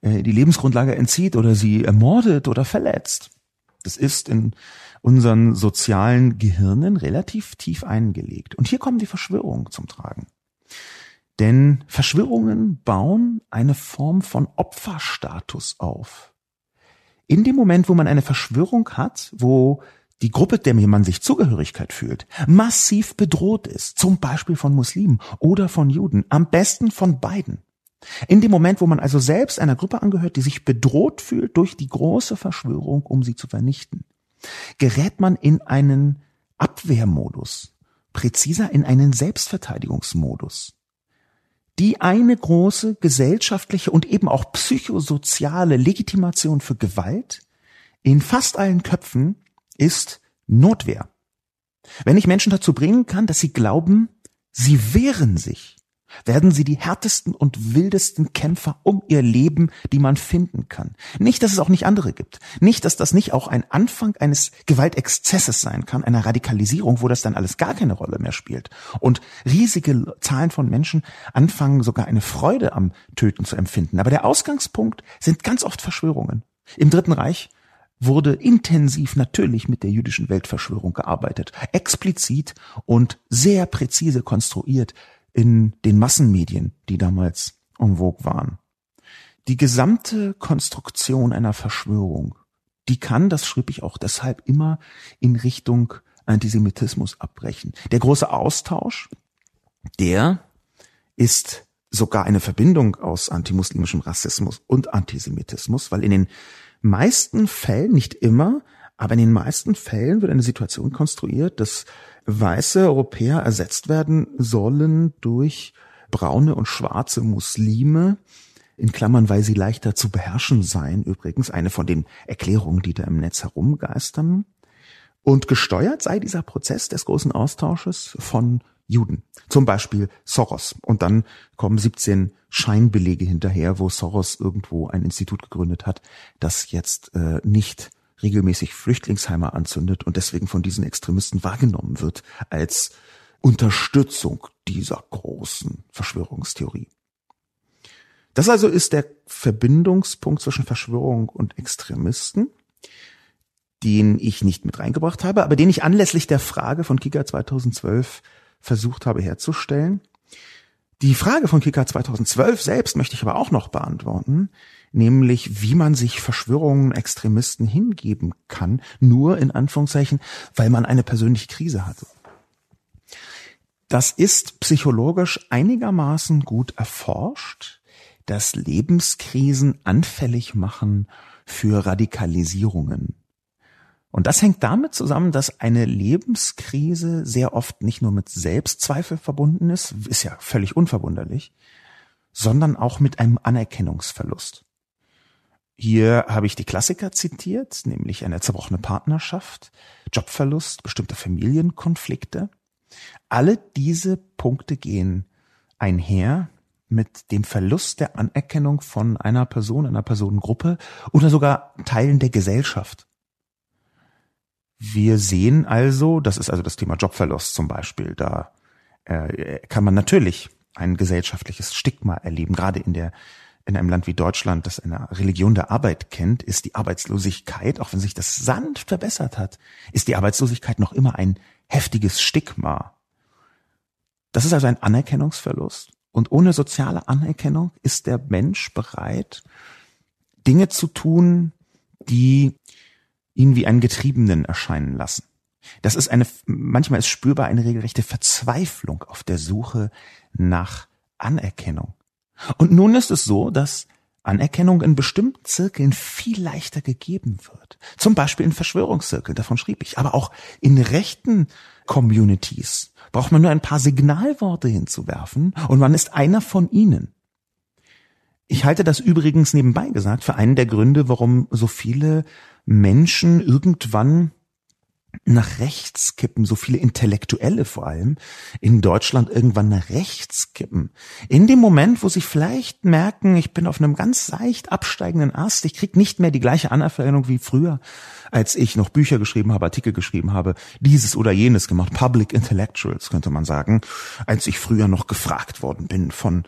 die Lebensgrundlage entzieht oder sie ermordet oder verletzt. Das ist in unseren sozialen Gehirnen relativ tief eingelegt. Und hier kommen die Verschwörungen zum Tragen. Denn Verschwörungen bauen eine Form von Opferstatus auf. In dem Moment, wo man eine Verschwörung hat, wo die Gruppe, der man sich Zugehörigkeit fühlt, massiv bedroht ist, zum Beispiel von Muslimen oder von Juden, am besten von beiden. In dem Moment, wo man also selbst einer Gruppe angehört, die sich bedroht fühlt durch die große Verschwörung, um sie zu vernichten, gerät man in einen Abwehrmodus, präziser in einen Selbstverteidigungsmodus. Die eine große gesellschaftliche und eben auch psychosoziale Legitimation für Gewalt in fast allen Köpfen ist Notwehr. Wenn ich Menschen dazu bringen kann, dass sie glauben, sie wehren sich, werden sie die härtesten und wildesten Kämpfer um ihr Leben, die man finden kann. Nicht, dass es auch nicht andere gibt. Nicht, dass das nicht auch ein Anfang eines Gewaltexzesses sein kann, einer Radikalisierung, wo das dann alles gar keine Rolle mehr spielt. Und riesige Zahlen von Menschen anfangen sogar eine Freude am Töten zu empfinden. Aber der Ausgangspunkt sind ganz oft Verschwörungen. Im Dritten Reich wurde intensiv natürlich mit der jüdischen Weltverschwörung gearbeitet, explizit und sehr präzise konstruiert in den Massenmedien, die damals en vogue waren. Die gesamte Konstruktion einer Verschwörung, die kann, das schrieb ich auch deshalb immer in Richtung Antisemitismus abbrechen. Der große Austausch, der ist sogar eine Verbindung aus antimuslimischem Rassismus und Antisemitismus, weil in den meisten Fällen, nicht immer, aber in den meisten Fällen wird eine Situation konstruiert, dass weiße Europäer ersetzt werden sollen durch braune und schwarze Muslime, in Klammern, weil sie leichter zu beherrschen seien, übrigens eine von den Erklärungen, die da im Netz herumgeistern. Und gesteuert sei dieser Prozess des großen Austausches von Juden. Zum Beispiel Soros. Und dann kommen 17 Scheinbelege hinterher, wo Soros irgendwo ein Institut gegründet hat, das jetzt äh, nicht regelmäßig Flüchtlingsheime anzündet und deswegen von diesen Extremisten wahrgenommen wird als Unterstützung dieser großen Verschwörungstheorie. Das also ist der Verbindungspunkt zwischen Verschwörung und Extremisten, den ich nicht mit reingebracht habe, aber den ich anlässlich der Frage von Kika 2012 versucht habe herzustellen. Die Frage von Kika 2012 selbst möchte ich aber auch noch beantworten, nämlich wie man sich Verschwörungen, Extremisten hingeben kann, nur in Anführungszeichen, weil man eine persönliche Krise hatte. Das ist psychologisch einigermaßen gut erforscht, dass Lebenskrisen anfällig machen für Radikalisierungen. Und das hängt damit zusammen, dass eine Lebenskrise sehr oft nicht nur mit Selbstzweifel verbunden ist, ist ja völlig unverwunderlich, sondern auch mit einem Anerkennungsverlust. Hier habe ich die Klassiker zitiert, nämlich eine zerbrochene Partnerschaft, Jobverlust, bestimmte Familienkonflikte. Alle diese Punkte gehen einher mit dem Verlust der Anerkennung von einer Person, einer Personengruppe oder sogar Teilen der Gesellschaft. Wir sehen also, das ist also das Thema Jobverlust zum Beispiel, da äh, kann man natürlich ein gesellschaftliches Stigma erleben, gerade in der in einem Land wie Deutschland, das eine Religion der Arbeit kennt, ist die Arbeitslosigkeit, auch wenn sich das sanft verbessert hat, ist die Arbeitslosigkeit noch immer ein heftiges Stigma. Das ist also ein Anerkennungsverlust. Und ohne soziale Anerkennung ist der Mensch bereit, Dinge zu tun, die ihn wie einen Getriebenen erscheinen lassen. Das ist eine, manchmal ist spürbar eine regelrechte Verzweiflung auf der Suche nach Anerkennung. Und nun ist es so, dass Anerkennung in bestimmten Zirkeln viel leichter gegeben wird. Zum Beispiel in Verschwörungszirkeln, davon schrieb ich, aber auch in rechten Communities braucht man nur ein paar Signalworte hinzuwerfen und man ist einer von ihnen. Ich halte das übrigens nebenbei gesagt für einen der Gründe, warum so viele Menschen irgendwann nach rechts kippen, so viele Intellektuelle vor allem in Deutschland irgendwann nach rechts kippen. In dem Moment, wo sie vielleicht merken, ich bin auf einem ganz leicht absteigenden Ast, ich krieg nicht mehr die gleiche Anerkennung wie früher, als ich noch Bücher geschrieben habe, Artikel geschrieben habe, dieses oder jenes gemacht, Public Intellectuals könnte man sagen, als ich früher noch gefragt worden bin von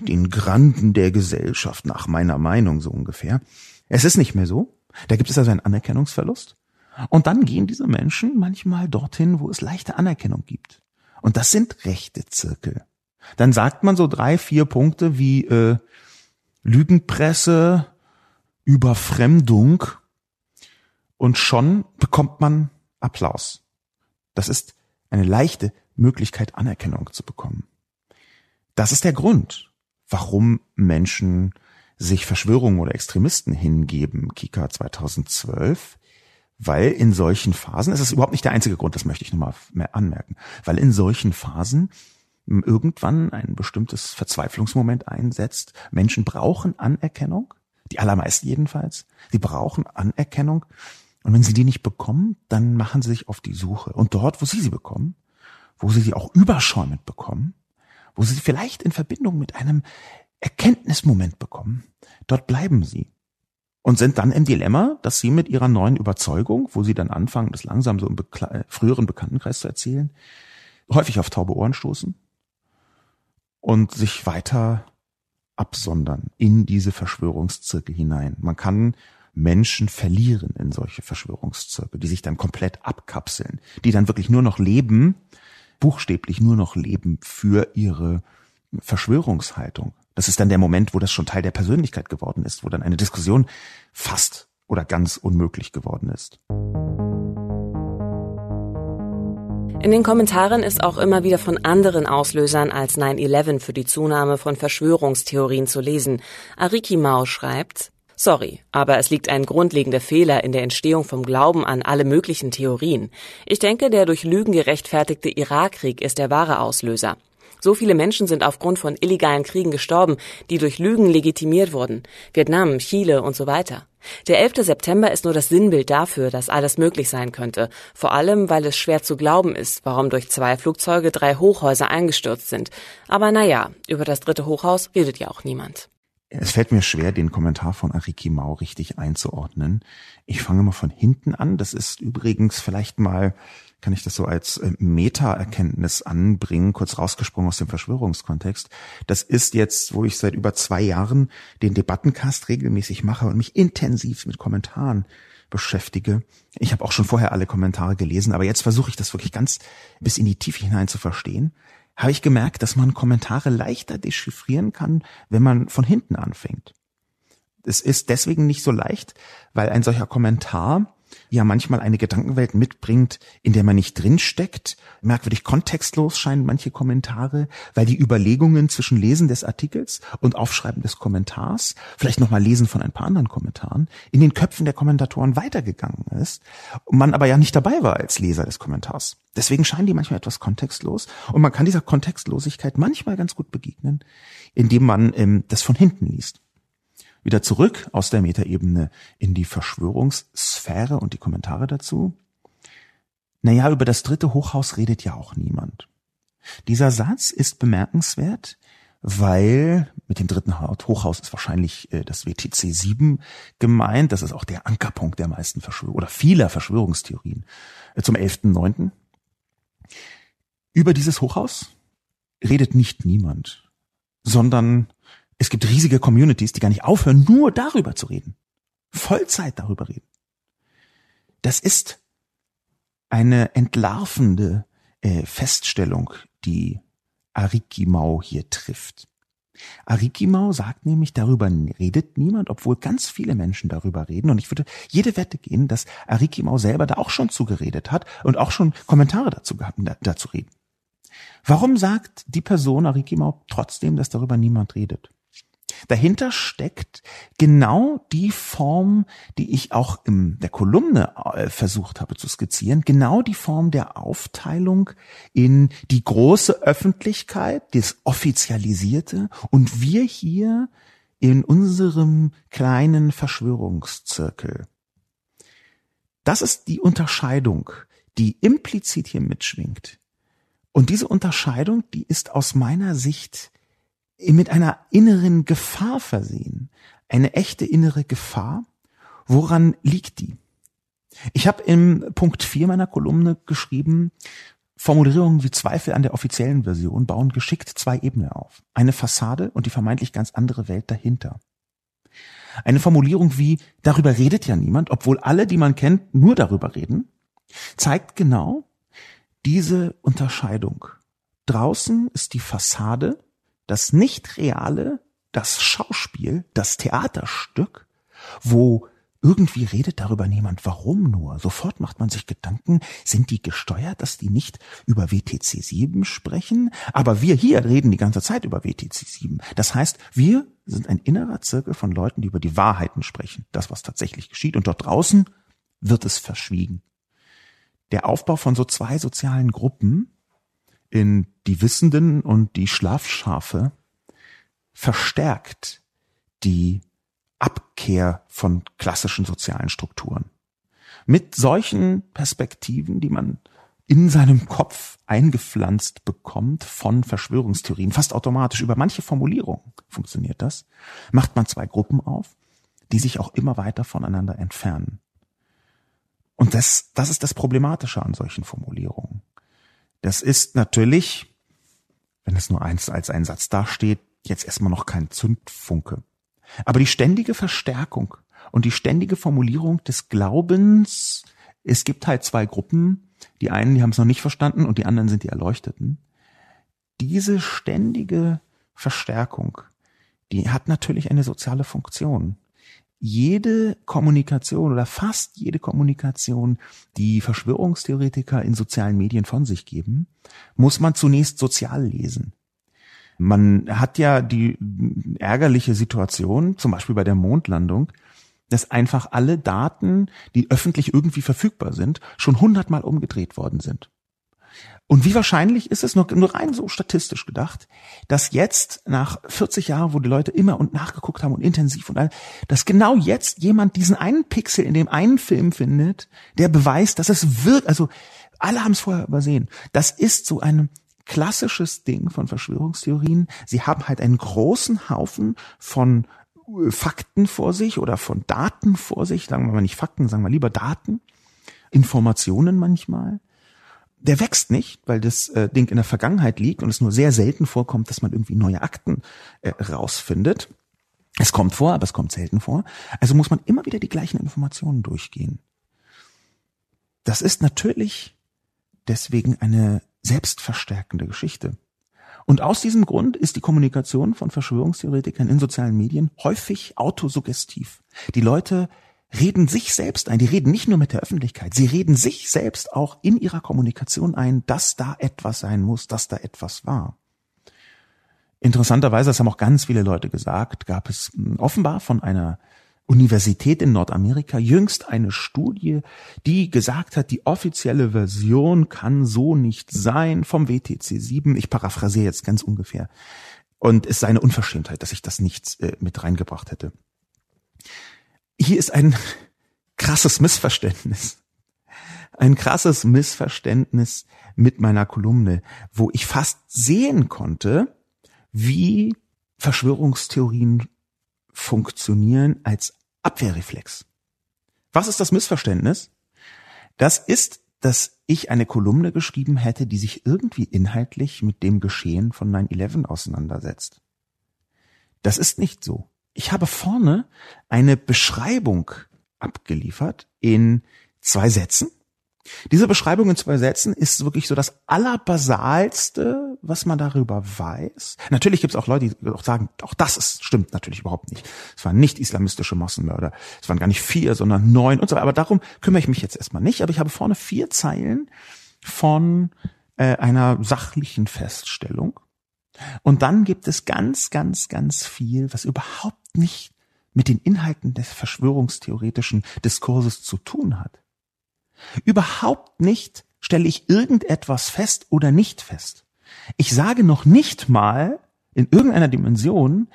den Granden der Gesellschaft nach meiner Meinung so ungefähr. Es ist nicht mehr so. Da gibt es also einen Anerkennungsverlust. Und dann gehen diese Menschen manchmal dorthin, wo es leichte Anerkennung gibt. Und das sind rechte Zirkel. Dann sagt man so drei, vier Punkte wie äh, Lügenpresse, Überfremdung und schon bekommt man Applaus. Das ist eine leichte Möglichkeit, Anerkennung zu bekommen. Das ist der Grund, warum Menschen sich Verschwörungen oder Extremisten hingeben. Kika 2012 weil in solchen Phasen, es ist überhaupt nicht der einzige Grund, das möchte ich nochmal anmerken, weil in solchen Phasen irgendwann ein bestimmtes Verzweiflungsmoment einsetzt. Menschen brauchen Anerkennung, die allermeisten jedenfalls. Sie brauchen Anerkennung. Und wenn sie die nicht bekommen, dann machen sie sich auf die Suche. Und dort, wo sie sie bekommen, wo sie sie auch überschäumend bekommen, wo sie sie vielleicht in Verbindung mit einem Erkenntnismoment bekommen, dort bleiben sie und sind dann im Dilemma, dass sie mit ihrer neuen Überzeugung, wo sie dann anfangen, das langsam so im Bekle äh, früheren Bekanntenkreis zu erzählen, häufig auf taube Ohren stoßen und sich weiter absondern in diese Verschwörungszirkel hinein. Man kann Menschen verlieren in solche Verschwörungszirkel, die sich dann komplett abkapseln, die dann wirklich nur noch leben, buchstäblich nur noch leben für ihre Verschwörungshaltung. Das ist dann der Moment, wo das schon Teil der Persönlichkeit geworden ist, wo dann eine Diskussion fast oder ganz unmöglich geworden ist. In den Kommentaren ist auch immer wieder von anderen Auslösern als 9-11 für die Zunahme von Verschwörungstheorien zu lesen. Ariki Mao schreibt, Sorry, aber es liegt ein grundlegender Fehler in der Entstehung vom Glauben an alle möglichen Theorien. Ich denke, der durch Lügen gerechtfertigte Irakkrieg ist der wahre Auslöser. So viele Menschen sind aufgrund von illegalen Kriegen gestorben, die durch Lügen legitimiert wurden. Vietnam, Chile und so weiter. Der 11. September ist nur das Sinnbild dafür, dass alles möglich sein könnte. Vor allem, weil es schwer zu glauben ist, warum durch zwei Flugzeuge drei Hochhäuser eingestürzt sind. Aber naja, über das dritte Hochhaus redet ja auch niemand. Es fällt mir schwer, den Kommentar von Ariki Mau richtig einzuordnen. Ich fange mal von hinten an. Das ist übrigens vielleicht mal kann ich das so als äh, Meta-Erkenntnis anbringen, kurz rausgesprungen aus dem Verschwörungskontext. Das ist jetzt, wo ich seit über zwei Jahren den Debattencast regelmäßig mache und mich intensiv mit Kommentaren beschäftige. Ich habe auch schon vorher alle Kommentare gelesen, aber jetzt versuche ich das wirklich ganz bis in die Tiefe hinein zu verstehen. Habe ich gemerkt, dass man Kommentare leichter dechiffrieren kann, wenn man von hinten anfängt. Es ist deswegen nicht so leicht, weil ein solcher Kommentar ja manchmal eine Gedankenwelt mitbringt, in der man nicht drinsteckt. Merkwürdig kontextlos scheinen manche Kommentare, weil die Überlegungen zwischen Lesen des Artikels und Aufschreiben des Kommentars, vielleicht nochmal Lesen von ein paar anderen Kommentaren, in den Köpfen der Kommentatoren weitergegangen ist und man aber ja nicht dabei war als Leser des Kommentars. Deswegen scheinen die manchmal etwas kontextlos und man kann dieser Kontextlosigkeit manchmal ganz gut begegnen, indem man ähm, das von hinten liest wieder zurück aus der Metaebene in die Verschwörungssphäre und die Kommentare dazu. Naja, über das dritte Hochhaus redet ja auch niemand. Dieser Satz ist bemerkenswert, weil mit dem dritten Hochhaus ist wahrscheinlich äh, das WTC 7 gemeint. Das ist auch der Ankerpunkt der meisten Verschwörungen oder vieler Verschwörungstheorien äh, zum 11.9. Über dieses Hochhaus redet nicht niemand, sondern es gibt riesige Communities, die gar nicht aufhören, nur darüber zu reden. Vollzeit darüber reden. Das ist eine entlarvende äh, Feststellung, die Arikimau hier trifft. Arikimau sagt nämlich, darüber redet niemand, obwohl ganz viele Menschen darüber reden. Und ich würde jede Wette gehen, dass Arikimau selber da auch schon zugeredet hat und auch schon Kommentare dazu gehabt, dazu reden. Warum sagt die Person Arikimau trotzdem, dass darüber niemand redet? Dahinter steckt genau die Form, die ich auch in der Kolumne äh, versucht habe zu skizzieren, genau die Form der Aufteilung in die große Öffentlichkeit, das Offizialisierte und wir hier in unserem kleinen Verschwörungszirkel. Das ist die Unterscheidung, die implizit hier mitschwingt. Und diese Unterscheidung, die ist aus meiner Sicht mit einer inneren Gefahr versehen. Eine echte innere Gefahr. Woran liegt die? Ich habe im Punkt 4 meiner Kolumne geschrieben, Formulierungen wie Zweifel an der offiziellen Version bauen geschickt zwei Ebenen auf. Eine Fassade und die vermeintlich ganz andere Welt dahinter. Eine Formulierung wie darüber redet ja niemand, obwohl alle, die man kennt, nur darüber reden, zeigt genau diese Unterscheidung. Draußen ist die Fassade, das nicht reale, das Schauspiel, das Theaterstück, wo irgendwie redet darüber niemand. Warum nur? Sofort macht man sich Gedanken, sind die gesteuert, dass die nicht über WTC 7 sprechen? Aber wir hier reden die ganze Zeit über WTC 7. Das heißt, wir sind ein innerer Zirkel von Leuten, die über die Wahrheiten sprechen. Das, was tatsächlich geschieht. Und dort draußen wird es verschwiegen. Der Aufbau von so zwei sozialen Gruppen in die Wissenden und die Schlafschafe verstärkt die Abkehr von klassischen sozialen Strukturen. Mit solchen Perspektiven, die man in seinem Kopf eingepflanzt bekommt von Verschwörungstheorien, fast automatisch über manche Formulierungen funktioniert das, macht man zwei Gruppen auf, die sich auch immer weiter voneinander entfernen. Und das, das ist das Problematische an solchen Formulierungen. Das ist natürlich, wenn es nur eins als ein Satz dasteht, jetzt erstmal noch kein Zündfunke. Aber die ständige Verstärkung und die ständige Formulierung des Glaubens, es gibt halt zwei Gruppen, die einen, die haben es noch nicht verstanden und die anderen sind die Erleuchteten. Diese ständige Verstärkung, die hat natürlich eine soziale Funktion. Jede Kommunikation oder fast jede Kommunikation, die Verschwörungstheoretiker in sozialen Medien von sich geben, muss man zunächst sozial lesen. Man hat ja die ärgerliche Situation, zum Beispiel bei der Mondlandung, dass einfach alle Daten, die öffentlich irgendwie verfügbar sind, schon hundertmal umgedreht worden sind. Und wie wahrscheinlich ist es nur, nur rein so statistisch gedacht, dass jetzt nach 40 Jahren, wo die Leute immer und nachgeguckt haben und intensiv und all, dass genau jetzt jemand diesen einen Pixel in dem einen Film findet, der beweist, dass es wirkt, also alle haben es vorher übersehen. Das ist so ein klassisches Ding von Verschwörungstheorien. Sie haben halt einen großen Haufen von äh, Fakten vor sich oder von Daten vor sich, sagen wir mal nicht Fakten, sagen wir lieber Daten, Informationen manchmal der wächst nicht, weil das äh, Ding in der Vergangenheit liegt und es nur sehr selten vorkommt, dass man irgendwie neue Akten äh, rausfindet. Es kommt vor, aber es kommt selten vor. Also muss man immer wieder die gleichen Informationen durchgehen. Das ist natürlich deswegen eine selbstverstärkende Geschichte. Und aus diesem Grund ist die Kommunikation von Verschwörungstheoretikern in sozialen Medien häufig autosuggestiv. Die Leute reden sich selbst ein. Die reden nicht nur mit der Öffentlichkeit, sie reden sich selbst auch in ihrer Kommunikation ein, dass da etwas sein muss, dass da etwas war. Interessanterweise, das haben auch ganz viele Leute gesagt, gab es hm, offenbar von einer Universität in Nordamerika jüngst eine Studie, die gesagt hat, die offizielle Version kann so nicht sein vom WTC 7. Ich paraphrasiere jetzt ganz ungefähr. Und es sei eine Unverschämtheit, dass ich das nicht äh, mit reingebracht hätte hier ist ein *laughs* krasses Missverständnis. Ein krasses Missverständnis mit meiner Kolumne, wo ich fast sehen konnte, wie Verschwörungstheorien funktionieren als Abwehrreflex. Was ist das Missverständnis? Das ist, dass ich eine Kolumne geschrieben hätte, die sich irgendwie inhaltlich mit dem Geschehen von 9-11 auseinandersetzt. Das ist nicht so. Ich habe vorne eine Beschreibung abgeliefert in zwei Sätzen. Diese Beschreibung in zwei Sätzen ist wirklich so das allerbasalste, was man darüber weiß. Natürlich gibt es auch Leute, die auch sagen, auch das ist, stimmt natürlich überhaupt nicht. Es waren nicht islamistische Massenmörder. Es waren gar nicht vier, sondern neun und so weiter. Aber darum kümmere ich mich jetzt erstmal nicht. Aber ich habe vorne vier Zeilen von äh, einer sachlichen Feststellung Und dann gibt es ganz, ganz, ganz viel, was überhaupt nicht mit den Inhalten des verschwörungstheoretischen Diskurses zu tun hat. Überhaupt nicht stelle ich irgendetwas fest oder nicht fest. Ich sage noch nicht mal in irgendeiner Dimension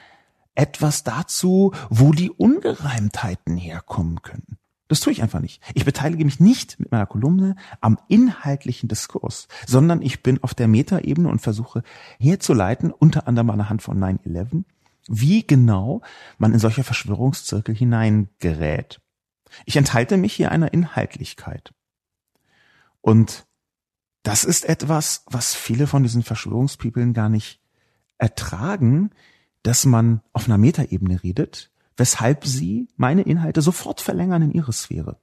etwas dazu, wo die Ungereimtheiten herkommen können. Das tue ich einfach nicht. Ich beteilige mich nicht mit meiner Kolumne am inhaltlichen Diskurs, sondern ich bin auf der Metaebene und versuche herzuleiten, unter anderem anhand von 9-11, wie genau man in solche Verschwörungszirkel hineingerät. Ich enthalte mich hier einer Inhaltlichkeit. Und das ist etwas, was viele von diesen Verschwörungspipeln gar nicht ertragen, dass man auf einer Metaebene redet, weshalb sie meine Inhalte sofort verlängern in ihre Sphäre.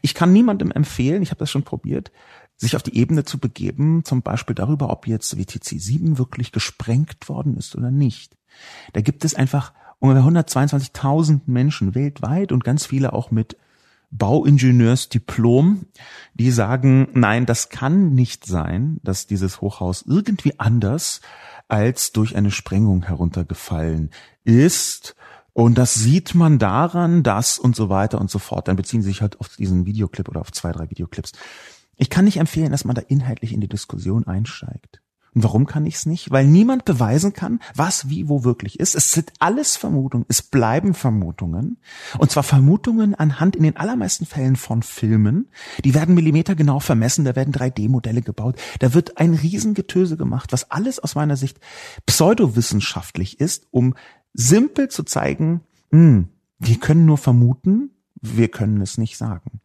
Ich kann niemandem empfehlen, ich habe das schon probiert, sich auf die Ebene zu begeben, zum Beispiel darüber, ob jetzt WTC 7 wirklich gesprengt worden ist oder nicht. Da gibt es einfach ungefähr 122.000 Menschen weltweit und ganz viele auch mit Bauingenieursdiplom, die sagen, nein, das kann nicht sein, dass dieses Hochhaus irgendwie anders als durch eine Sprengung heruntergefallen ist und das sieht man daran, dass und so weiter und so fort. Dann beziehen sie sich halt auf diesen Videoclip oder auf zwei, drei Videoclips. Ich kann nicht empfehlen, dass man da inhaltlich in die Diskussion einsteigt. Und warum kann ich es nicht? Weil niemand beweisen kann, was wie wo wirklich ist. Es sind alles Vermutungen. Es bleiben Vermutungen. Und zwar Vermutungen anhand in den allermeisten Fällen von Filmen. Die werden millimetergenau vermessen. Da werden 3D-Modelle gebaut. Da wird ein Riesengetöse gemacht, was alles aus meiner Sicht pseudowissenschaftlich ist, um simpel zu zeigen, hm, wir können nur vermuten, wir können es nicht sagen.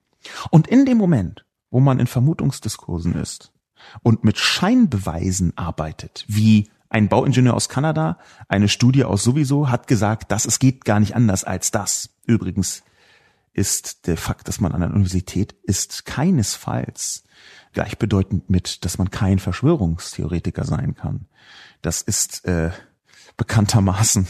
Und in dem Moment, wo man in Vermutungsdiskursen ist und mit Scheinbeweisen arbeitet, wie ein Bauingenieur aus Kanada, eine Studie aus sowieso hat gesagt, dass es geht gar nicht anders als das. Übrigens ist der Fakt, dass man an der Universität ist, keinesfalls gleichbedeutend mit, dass man kein Verschwörungstheoretiker sein kann. Das ist äh, bekanntermaßen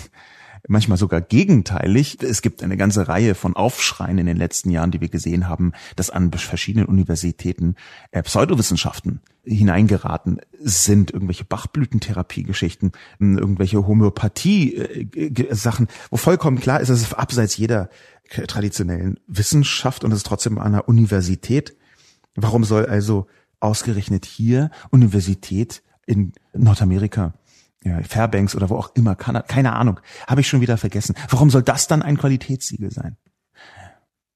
manchmal sogar gegenteilig. Es gibt eine ganze Reihe von Aufschreien in den letzten Jahren, die wir gesehen haben, dass an verschiedenen Universitäten äh, Pseudowissenschaften hineingeraten sind, irgendwelche Bachblütentherapie-Geschichten, hm, irgendwelche Homöopathie-Sachen, wo vollkommen klar ist, dass es abseits jeder traditionellen Wissenschaft und es ist trotzdem an einer Universität. Warum soll also ausgerechnet hier Universität in Nordamerika ja, Fairbanks oder wo auch immer, keine Ahnung, habe ich schon wieder vergessen. Warum soll das dann ein Qualitätssiegel sein?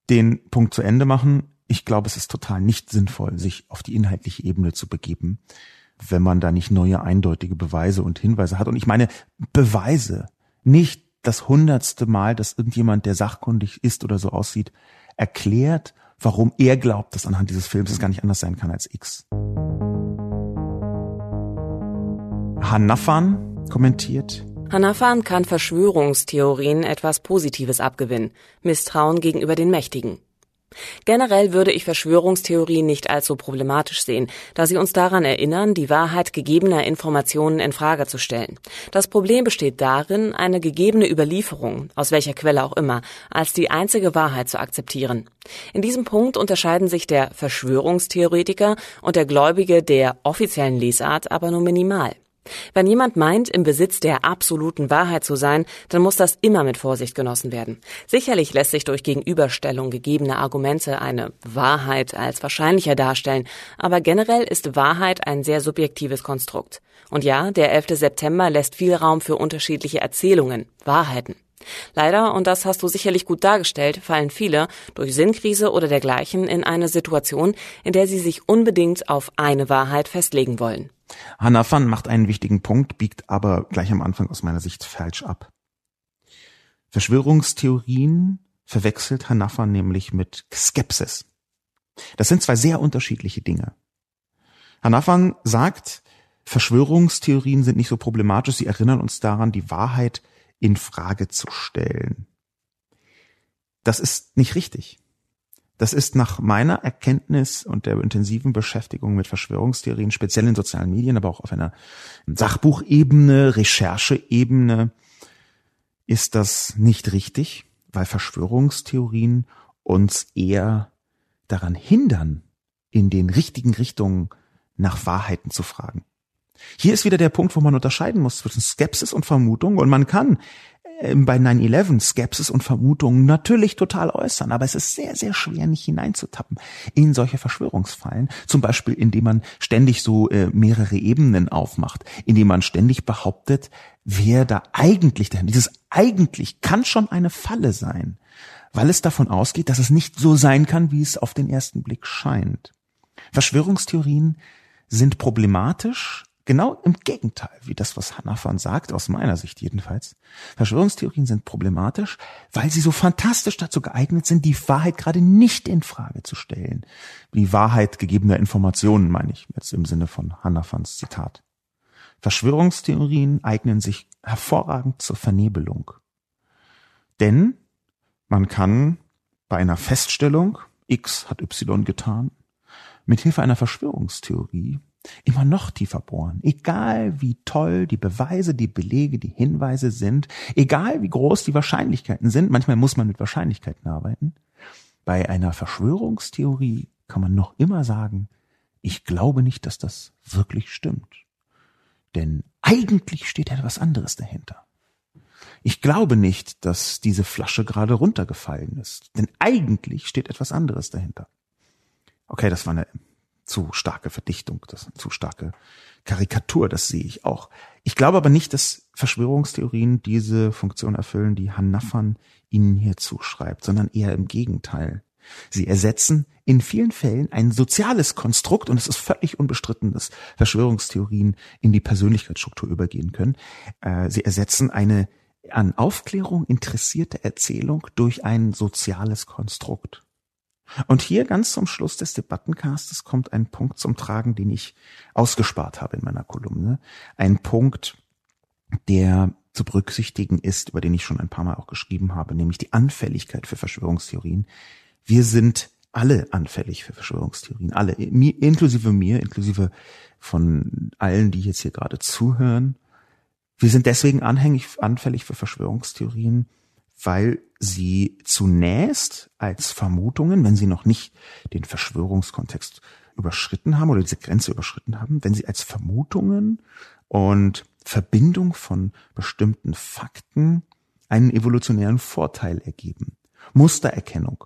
Den Punkt zu Ende machen. Ich glaube, es ist total nicht sinnvoll, sich auf die inhaltliche Ebene zu begeben, wenn man da nicht neue eindeutige Beweise und Hinweise hat. Und ich meine Beweise, nicht das hundertste Mal, dass irgendjemand, der sachkundig ist oder so aussieht, erklärt, warum er glaubt, dass anhand dieses Films es gar nicht anders sein kann als X. Hanafan kommentiert. Hanafan kann Verschwörungstheorien etwas Positives abgewinnen, Misstrauen gegenüber den Mächtigen. Generell würde ich Verschwörungstheorien nicht allzu problematisch sehen, da sie uns daran erinnern, die Wahrheit gegebener Informationen in Frage zu stellen. Das Problem besteht darin, eine gegebene Überlieferung, aus welcher Quelle auch immer, als die einzige Wahrheit zu akzeptieren. In diesem Punkt unterscheiden sich der Verschwörungstheoretiker und der Gläubige der offiziellen Lesart aber nur minimal. Wenn jemand meint, im Besitz der absoluten Wahrheit zu sein, dann muss das immer mit Vorsicht genossen werden. Sicherlich lässt sich durch Gegenüberstellung gegebener Argumente eine Wahrheit als wahrscheinlicher darstellen, aber generell ist Wahrheit ein sehr subjektives Konstrukt. Und ja, der 11. September lässt viel Raum für unterschiedliche Erzählungen, Wahrheiten. Leider, und das hast du sicherlich gut dargestellt, fallen viele durch Sinnkrise oder dergleichen in eine Situation, in der sie sich unbedingt auf eine Wahrheit festlegen wollen. Hanafan macht einen wichtigen Punkt, biegt aber gleich am Anfang aus meiner Sicht falsch ab. Verschwörungstheorien verwechselt Hanafan nämlich mit Skepsis. Das sind zwei sehr unterschiedliche Dinge. Hanafan sagt, Verschwörungstheorien sind nicht so problematisch, sie erinnern uns daran, die Wahrheit in Frage zu stellen. Das ist nicht richtig. Das ist nach meiner Erkenntnis und der intensiven Beschäftigung mit Verschwörungstheorien, speziell in sozialen Medien, aber auch auf einer Sachbuchebene, Rechercheebene, ist das nicht richtig, weil Verschwörungstheorien uns eher daran hindern, in den richtigen Richtungen nach Wahrheiten zu fragen. Hier ist wieder der Punkt, wo man unterscheiden muss zwischen Skepsis und Vermutung und man kann bei 9-11 Skepsis und Vermutungen natürlich total äußern, aber es ist sehr, sehr schwer, nicht hineinzutappen in solche Verschwörungsfallen. Zum Beispiel, indem man ständig so äh, mehrere Ebenen aufmacht, indem man ständig behauptet, wer da eigentlich dahinter, dieses eigentlich kann schon eine Falle sein, weil es davon ausgeht, dass es nicht so sein kann, wie es auf den ersten Blick scheint. Verschwörungstheorien sind problematisch, Genau im Gegenteil, wie das, was Hannafan sagt, aus meiner Sicht jedenfalls. Verschwörungstheorien sind problematisch, weil sie so fantastisch dazu geeignet sind, die Wahrheit gerade nicht in Frage zu stellen. Die Wahrheit gegebener Informationen, meine ich jetzt im Sinne von Hannafans Zitat. Verschwörungstheorien eignen sich hervorragend zur Vernebelung. Denn man kann bei einer Feststellung, X hat Y getan, mit Hilfe einer Verschwörungstheorie immer noch tiefer bohren. Egal wie toll die Beweise, die Belege, die Hinweise sind, egal wie groß die Wahrscheinlichkeiten sind, manchmal muss man mit Wahrscheinlichkeiten arbeiten. Bei einer Verschwörungstheorie kann man noch immer sagen, ich glaube nicht, dass das wirklich stimmt. Denn eigentlich steht etwas anderes dahinter. Ich glaube nicht, dass diese Flasche gerade runtergefallen ist. Denn eigentlich steht etwas anderes dahinter. Okay, das war eine zu starke Verdichtung, das ist eine zu starke Karikatur, das sehe ich auch. Ich glaube aber nicht, dass Verschwörungstheorien diese Funktion erfüllen, die Hannafan ihnen hier zuschreibt, sondern eher im Gegenteil. Sie ersetzen in vielen Fällen ein soziales Konstrukt und es ist völlig unbestritten, dass Verschwörungstheorien in die Persönlichkeitsstruktur übergehen können. Äh, sie ersetzen eine an Aufklärung interessierte Erzählung durch ein soziales Konstrukt. Und hier ganz zum Schluss des Debattencastes kommt ein Punkt zum Tragen, den ich ausgespart habe in meiner Kolumne. Ein Punkt, der zu berücksichtigen ist, über den ich schon ein paar Mal auch geschrieben habe, nämlich die Anfälligkeit für Verschwörungstheorien. Wir sind alle anfällig für Verschwörungstheorien, alle, inklusive mir, inklusive von allen, die jetzt hier gerade zuhören. Wir sind deswegen anhängig, anfällig für Verschwörungstheorien, weil sie zunächst als Vermutungen, wenn sie noch nicht den Verschwörungskontext überschritten haben oder diese Grenze überschritten haben, wenn sie als Vermutungen und Verbindung von bestimmten Fakten einen evolutionären Vorteil ergeben. Mustererkennung.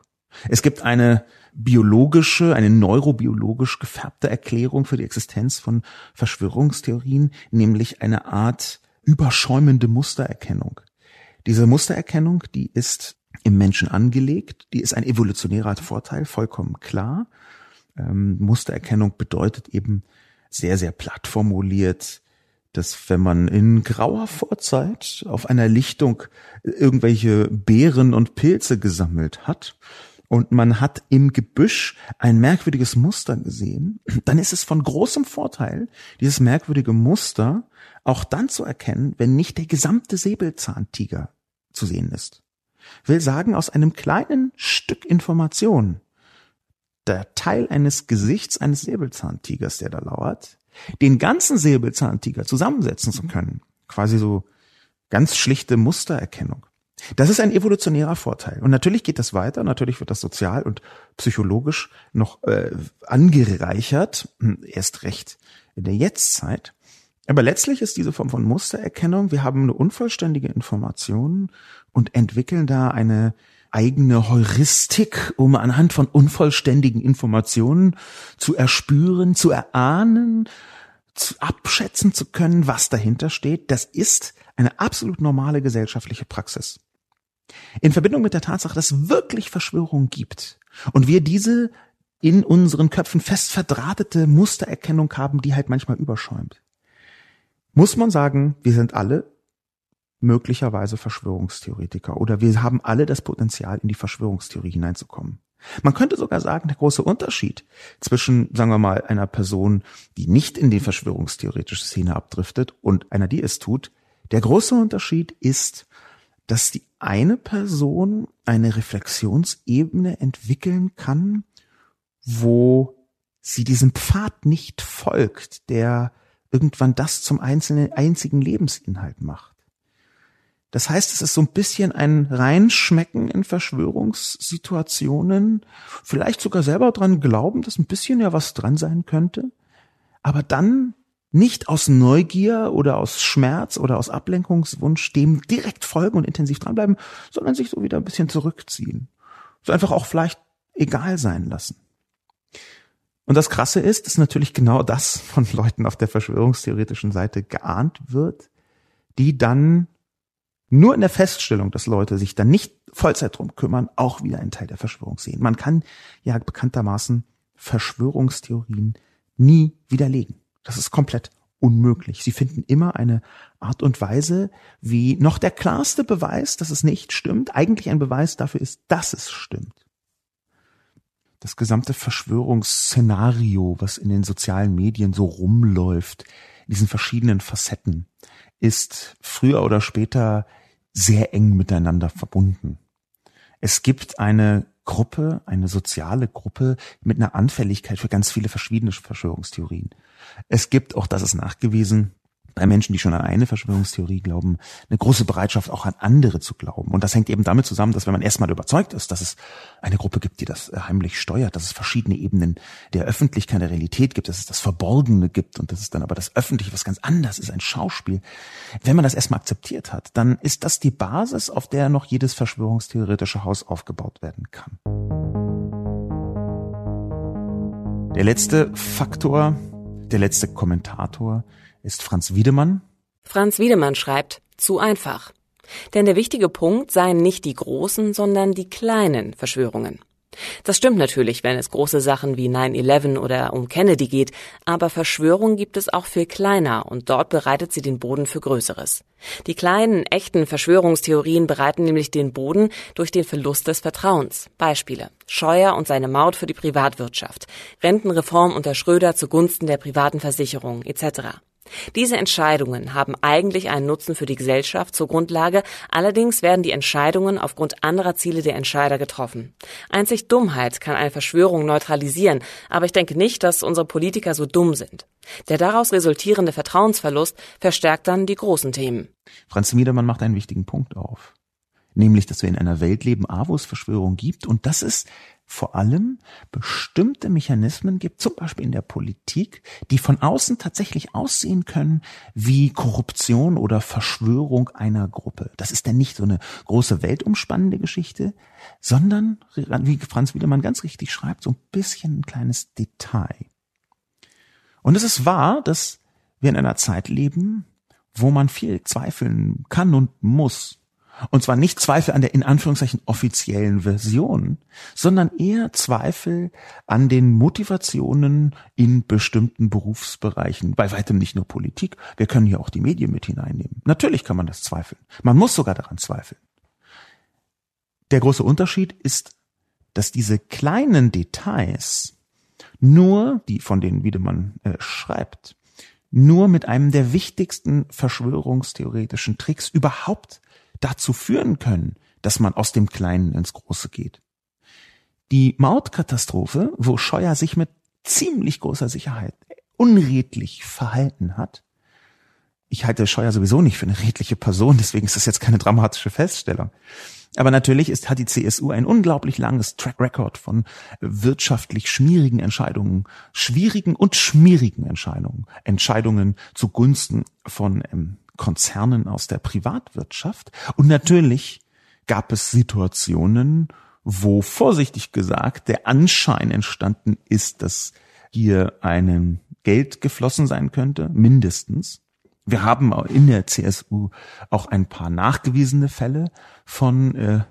Es gibt eine biologische, eine neurobiologisch gefärbte Erklärung für die Existenz von Verschwörungstheorien, nämlich eine Art überschäumende Mustererkennung. Diese Mustererkennung, die ist im Menschen angelegt, die ist ein evolutionärer Vorteil, vollkommen klar. Ähm, Mustererkennung bedeutet eben sehr, sehr platt formuliert, dass wenn man in grauer Vorzeit auf einer Lichtung irgendwelche Beeren und Pilze gesammelt hat und man hat im Gebüsch ein merkwürdiges Muster gesehen, dann ist es von großem Vorteil, dieses merkwürdige Muster auch dann zu erkennen, wenn nicht der gesamte Säbelzahntiger zu sehen ist. Will sagen, aus einem kleinen Stück Information, der Teil eines Gesichts eines Säbelzahntigers, der da lauert, den ganzen Säbelzahntiger zusammensetzen zu können. Quasi so ganz schlichte Mustererkennung. Das ist ein evolutionärer Vorteil. Und natürlich geht das weiter, natürlich wird das sozial und psychologisch noch äh, angereichert, hm, erst recht in der Jetztzeit. Aber letztlich ist diese Form von Mustererkennung, wir haben eine unvollständige Information und entwickeln da eine eigene Heuristik, um anhand von unvollständigen Informationen zu erspüren, zu erahnen, zu abschätzen zu können, was dahinter steht. Das ist eine absolut normale gesellschaftliche Praxis. In Verbindung mit der Tatsache, dass es wirklich Verschwörungen gibt und wir diese in unseren Köpfen fest verdrahtete Mustererkennung haben, die halt manchmal überschäumt muss man sagen, wir sind alle möglicherweise Verschwörungstheoretiker oder wir haben alle das Potenzial, in die Verschwörungstheorie hineinzukommen. Man könnte sogar sagen, der große Unterschied zwischen, sagen wir mal, einer Person, die nicht in die verschwörungstheoretische Szene abdriftet und einer, die es tut, der große Unterschied ist, dass die eine Person eine Reflexionsebene entwickeln kann, wo sie diesem Pfad nicht folgt, der irgendwann das zum einzelnen, einzigen Lebensinhalt macht. Das heißt, es ist so ein bisschen ein Reinschmecken in Verschwörungssituationen, vielleicht sogar selber dran glauben, dass ein bisschen ja was dran sein könnte, aber dann nicht aus Neugier oder aus Schmerz oder aus Ablenkungswunsch dem direkt folgen und intensiv dranbleiben, sondern sich so wieder ein bisschen zurückziehen. So einfach auch vielleicht egal sein lassen. Und das Krasse ist, dass natürlich genau das von Leuten auf der verschwörungstheoretischen Seite geahnt wird, die dann nur in der Feststellung, dass Leute sich dann nicht Vollzeit drum kümmern, auch wieder einen Teil der Verschwörung sehen. Man kann ja bekanntermaßen Verschwörungstheorien nie widerlegen. Das ist komplett unmöglich. Sie finden immer eine Art und Weise, wie noch der klarste Beweis, dass es nicht stimmt, eigentlich ein Beweis dafür ist, dass es stimmt. Das gesamte Verschwörungsszenario, was in den sozialen Medien so rumläuft, in diesen verschiedenen Facetten, ist früher oder später sehr eng miteinander verbunden. Es gibt eine Gruppe, eine soziale Gruppe mit einer Anfälligkeit für ganz viele verschiedene Verschwörungstheorien. Es gibt, auch das ist nachgewiesen, bei Menschen, die schon an eine Verschwörungstheorie glauben, eine große Bereitschaft auch an andere zu glauben. Und das hängt eben damit zusammen, dass wenn man erstmal überzeugt ist, dass es eine Gruppe gibt, die das äh, heimlich steuert, dass es verschiedene Ebenen der Öffentlichkeit, der Realität gibt, dass es das Verborgene gibt und dass es dann aber das Öffentliche was ganz anderes ist, ein Schauspiel. Wenn man das erstmal akzeptiert hat, dann ist das die Basis, auf der noch jedes verschwörungstheoretische Haus aufgebaut werden kann. Der letzte Faktor, der letzte Kommentator ist Franz Wiedemann. Franz Wiedemann schreibt, zu einfach. Denn der wichtige Punkt seien nicht die großen, sondern die kleinen Verschwörungen. Das stimmt natürlich, wenn es große Sachen wie 9-11 oder um Kennedy geht, aber Verschwörung gibt es auch viel kleiner und dort bereitet sie den Boden für Größeres. Die kleinen, echten Verschwörungstheorien bereiten nämlich den Boden durch den Verlust des Vertrauens. Beispiele. Scheuer und seine Maut für die Privatwirtschaft, Rentenreform unter Schröder zugunsten der privaten Versicherung etc. Diese Entscheidungen haben eigentlich einen Nutzen für die Gesellschaft zur Grundlage, allerdings werden die Entscheidungen aufgrund anderer Ziele der Entscheider getroffen. Einzig Dummheit kann eine Verschwörung neutralisieren, aber ich denke nicht, dass unsere Politiker so dumm sind. Der daraus resultierende Vertrauensverlust verstärkt dann die großen Themen. Franz Miedermann macht einen wichtigen Punkt auf nämlich dass wir in einer Welt leben, wo es Verschwörung gibt und dass es vor allem bestimmte Mechanismen gibt, zum Beispiel in der Politik, die von außen tatsächlich aussehen können wie Korruption oder Verschwörung einer Gruppe. Das ist dann nicht so eine große weltumspannende Geschichte, sondern, wie Franz Wiedemann ganz richtig schreibt, so ein bisschen ein kleines Detail. Und es ist wahr, dass wir in einer Zeit leben, wo man viel zweifeln kann und muss und zwar nicht Zweifel an der in Anführungszeichen offiziellen Version, sondern eher Zweifel an den Motivationen in bestimmten Berufsbereichen. Bei weitem nicht nur Politik. Wir können hier auch die Medien mit hineinnehmen. Natürlich kann man das zweifeln. Man muss sogar daran zweifeln. Der große Unterschied ist, dass diese kleinen Details nur, die von denen Wiedemann äh, schreibt, nur mit einem der wichtigsten verschwörungstheoretischen Tricks überhaupt dazu führen können, dass man aus dem Kleinen ins Große geht. Die Mautkatastrophe, wo Scheuer sich mit ziemlich großer Sicherheit unredlich verhalten hat, ich halte Scheuer sowieso nicht für eine redliche Person, deswegen ist das jetzt keine dramatische Feststellung. Aber natürlich ist, hat die CSU ein unglaublich langes Track Record von wirtschaftlich schmierigen Entscheidungen, schwierigen und schmierigen Entscheidungen, Entscheidungen zugunsten von ähm, Konzernen aus der Privatwirtschaft. Und natürlich gab es Situationen, wo vorsichtig gesagt der Anschein entstanden ist, dass hier ein Geld geflossen sein könnte, mindestens. Wir haben in der CSU auch ein paar nachgewiesene Fälle von äh,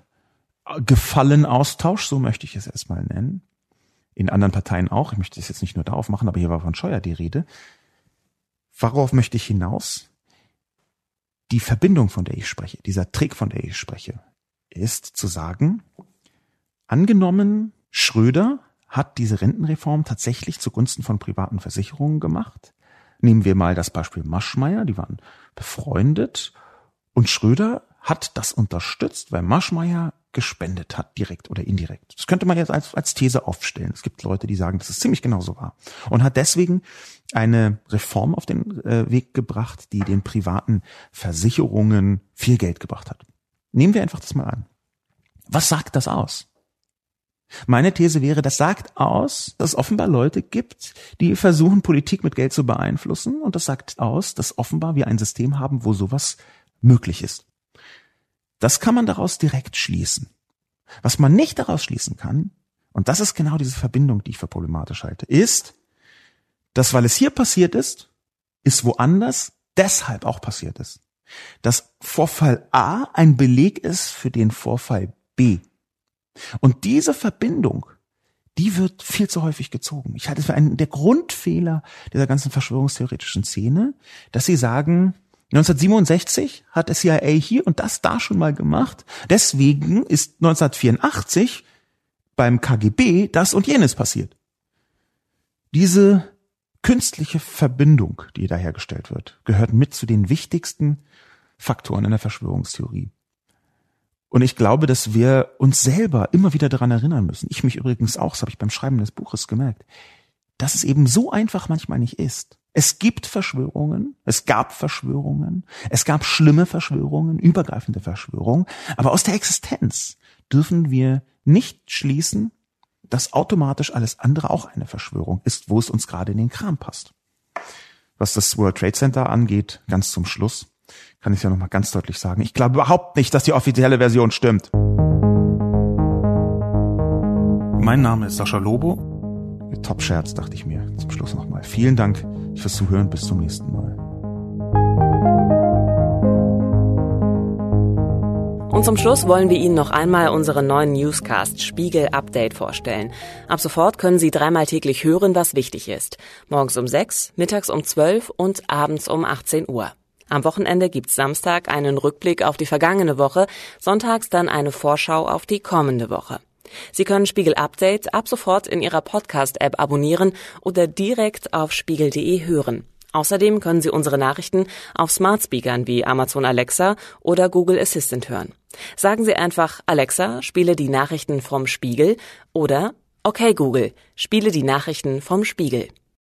Gefallenaustausch, so möchte ich es erstmal nennen. In anderen Parteien auch. Ich möchte es jetzt nicht nur darauf machen, aber hier war von Scheuer die Rede. Worauf möchte ich hinaus? Die Verbindung, von der ich spreche, dieser Trick, von der ich spreche, ist zu sagen, angenommen, Schröder hat diese Rentenreform tatsächlich zugunsten von privaten Versicherungen gemacht. Nehmen wir mal das Beispiel Maschmeyer, die waren befreundet und Schröder hat das unterstützt, weil Maschmeyer gespendet hat, direkt oder indirekt. Das könnte man jetzt als, als These aufstellen. Es gibt Leute, die sagen, dass es ziemlich genau so war. Und hat deswegen eine Reform auf den äh, Weg gebracht, die den privaten Versicherungen viel Geld gebracht hat. Nehmen wir einfach das mal an. Was sagt das aus? Meine These wäre, das sagt aus, dass es offenbar Leute gibt, die versuchen, Politik mit Geld zu beeinflussen. Und das sagt aus, dass offenbar wir ein System haben, wo sowas möglich ist. Das kann man daraus direkt schließen. Was man nicht daraus schließen kann, und das ist genau diese Verbindung, die ich für problematisch halte, ist, dass weil es hier passiert ist, ist woanders deshalb auch passiert ist. Dass Vorfall A ein Beleg ist für den Vorfall B. Und diese Verbindung, die wird viel zu häufig gezogen. Ich halte es für einen der Grundfehler dieser ganzen verschwörungstheoretischen Szene, dass sie sagen, 1967 hat der CIA hier und das da schon mal gemacht. Deswegen ist 1984 beim KGB das und jenes passiert. Diese künstliche Verbindung, die da hergestellt wird, gehört mit zu den wichtigsten Faktoren in der Verschwörungstheorie. Und ich glaube, dass wir uns selber immer wieder daran erinnern müssen. Ich mich übrigens auch, das habe ich beim Schreiben des Buches gemerkt, dass es eben so einfach manchmal nicht ist. Es gibt Verschwörungen, es gab Verschwörungen, es gab schlimme Verschwörungen, übergreifende Verschwörungen, aber aus der Existenz dürfen wir nicht schließen, dass automatisch alles andere auch eine Verschwörung ist, wo es uns gerade in den Kram passt. Was das World Trade Center angeht, ganz zum Schluss, kann ich ja nochmal ganz deutlich sagen. Ich glaube überhaupt nicht, dass die offizielle Version stimmt. Mein Name ist Sascha Lobo. Top-Scherz, dachte ich mir zum Schluss nochmal. Vielen Dank fürs Zuhören. Bis zum nächsten Mal. Und zum Schluss wollen wir Ihnen noch einmal unseren neuen Newscast Spiegel Update vorstellen. Ab sofort können Sie dreimal täglich hören, was wichtig ist. Morgens um sechs, mittags um zwölf und abends um 18 Uhr. Am Wochenende gibt's Samstag einen Rückblick auf die vergangene Woche, sonntags dann eine Vorschau auf die kommende Woche. Sie können Spiegel Update ab sofort in Ihrer Podcast-App abonnieren oder direkt auf spiegel.de hören. Außerdem können Sie unsere Nachrichten auf Smart Speakern wie Amazon Alexa oder Google Assistant hören. Sagen Sie einfach Alexa, spiele die Nachrichten vom Spiegel oder Okay Google, spiele die Nachrichten vom Spiegel.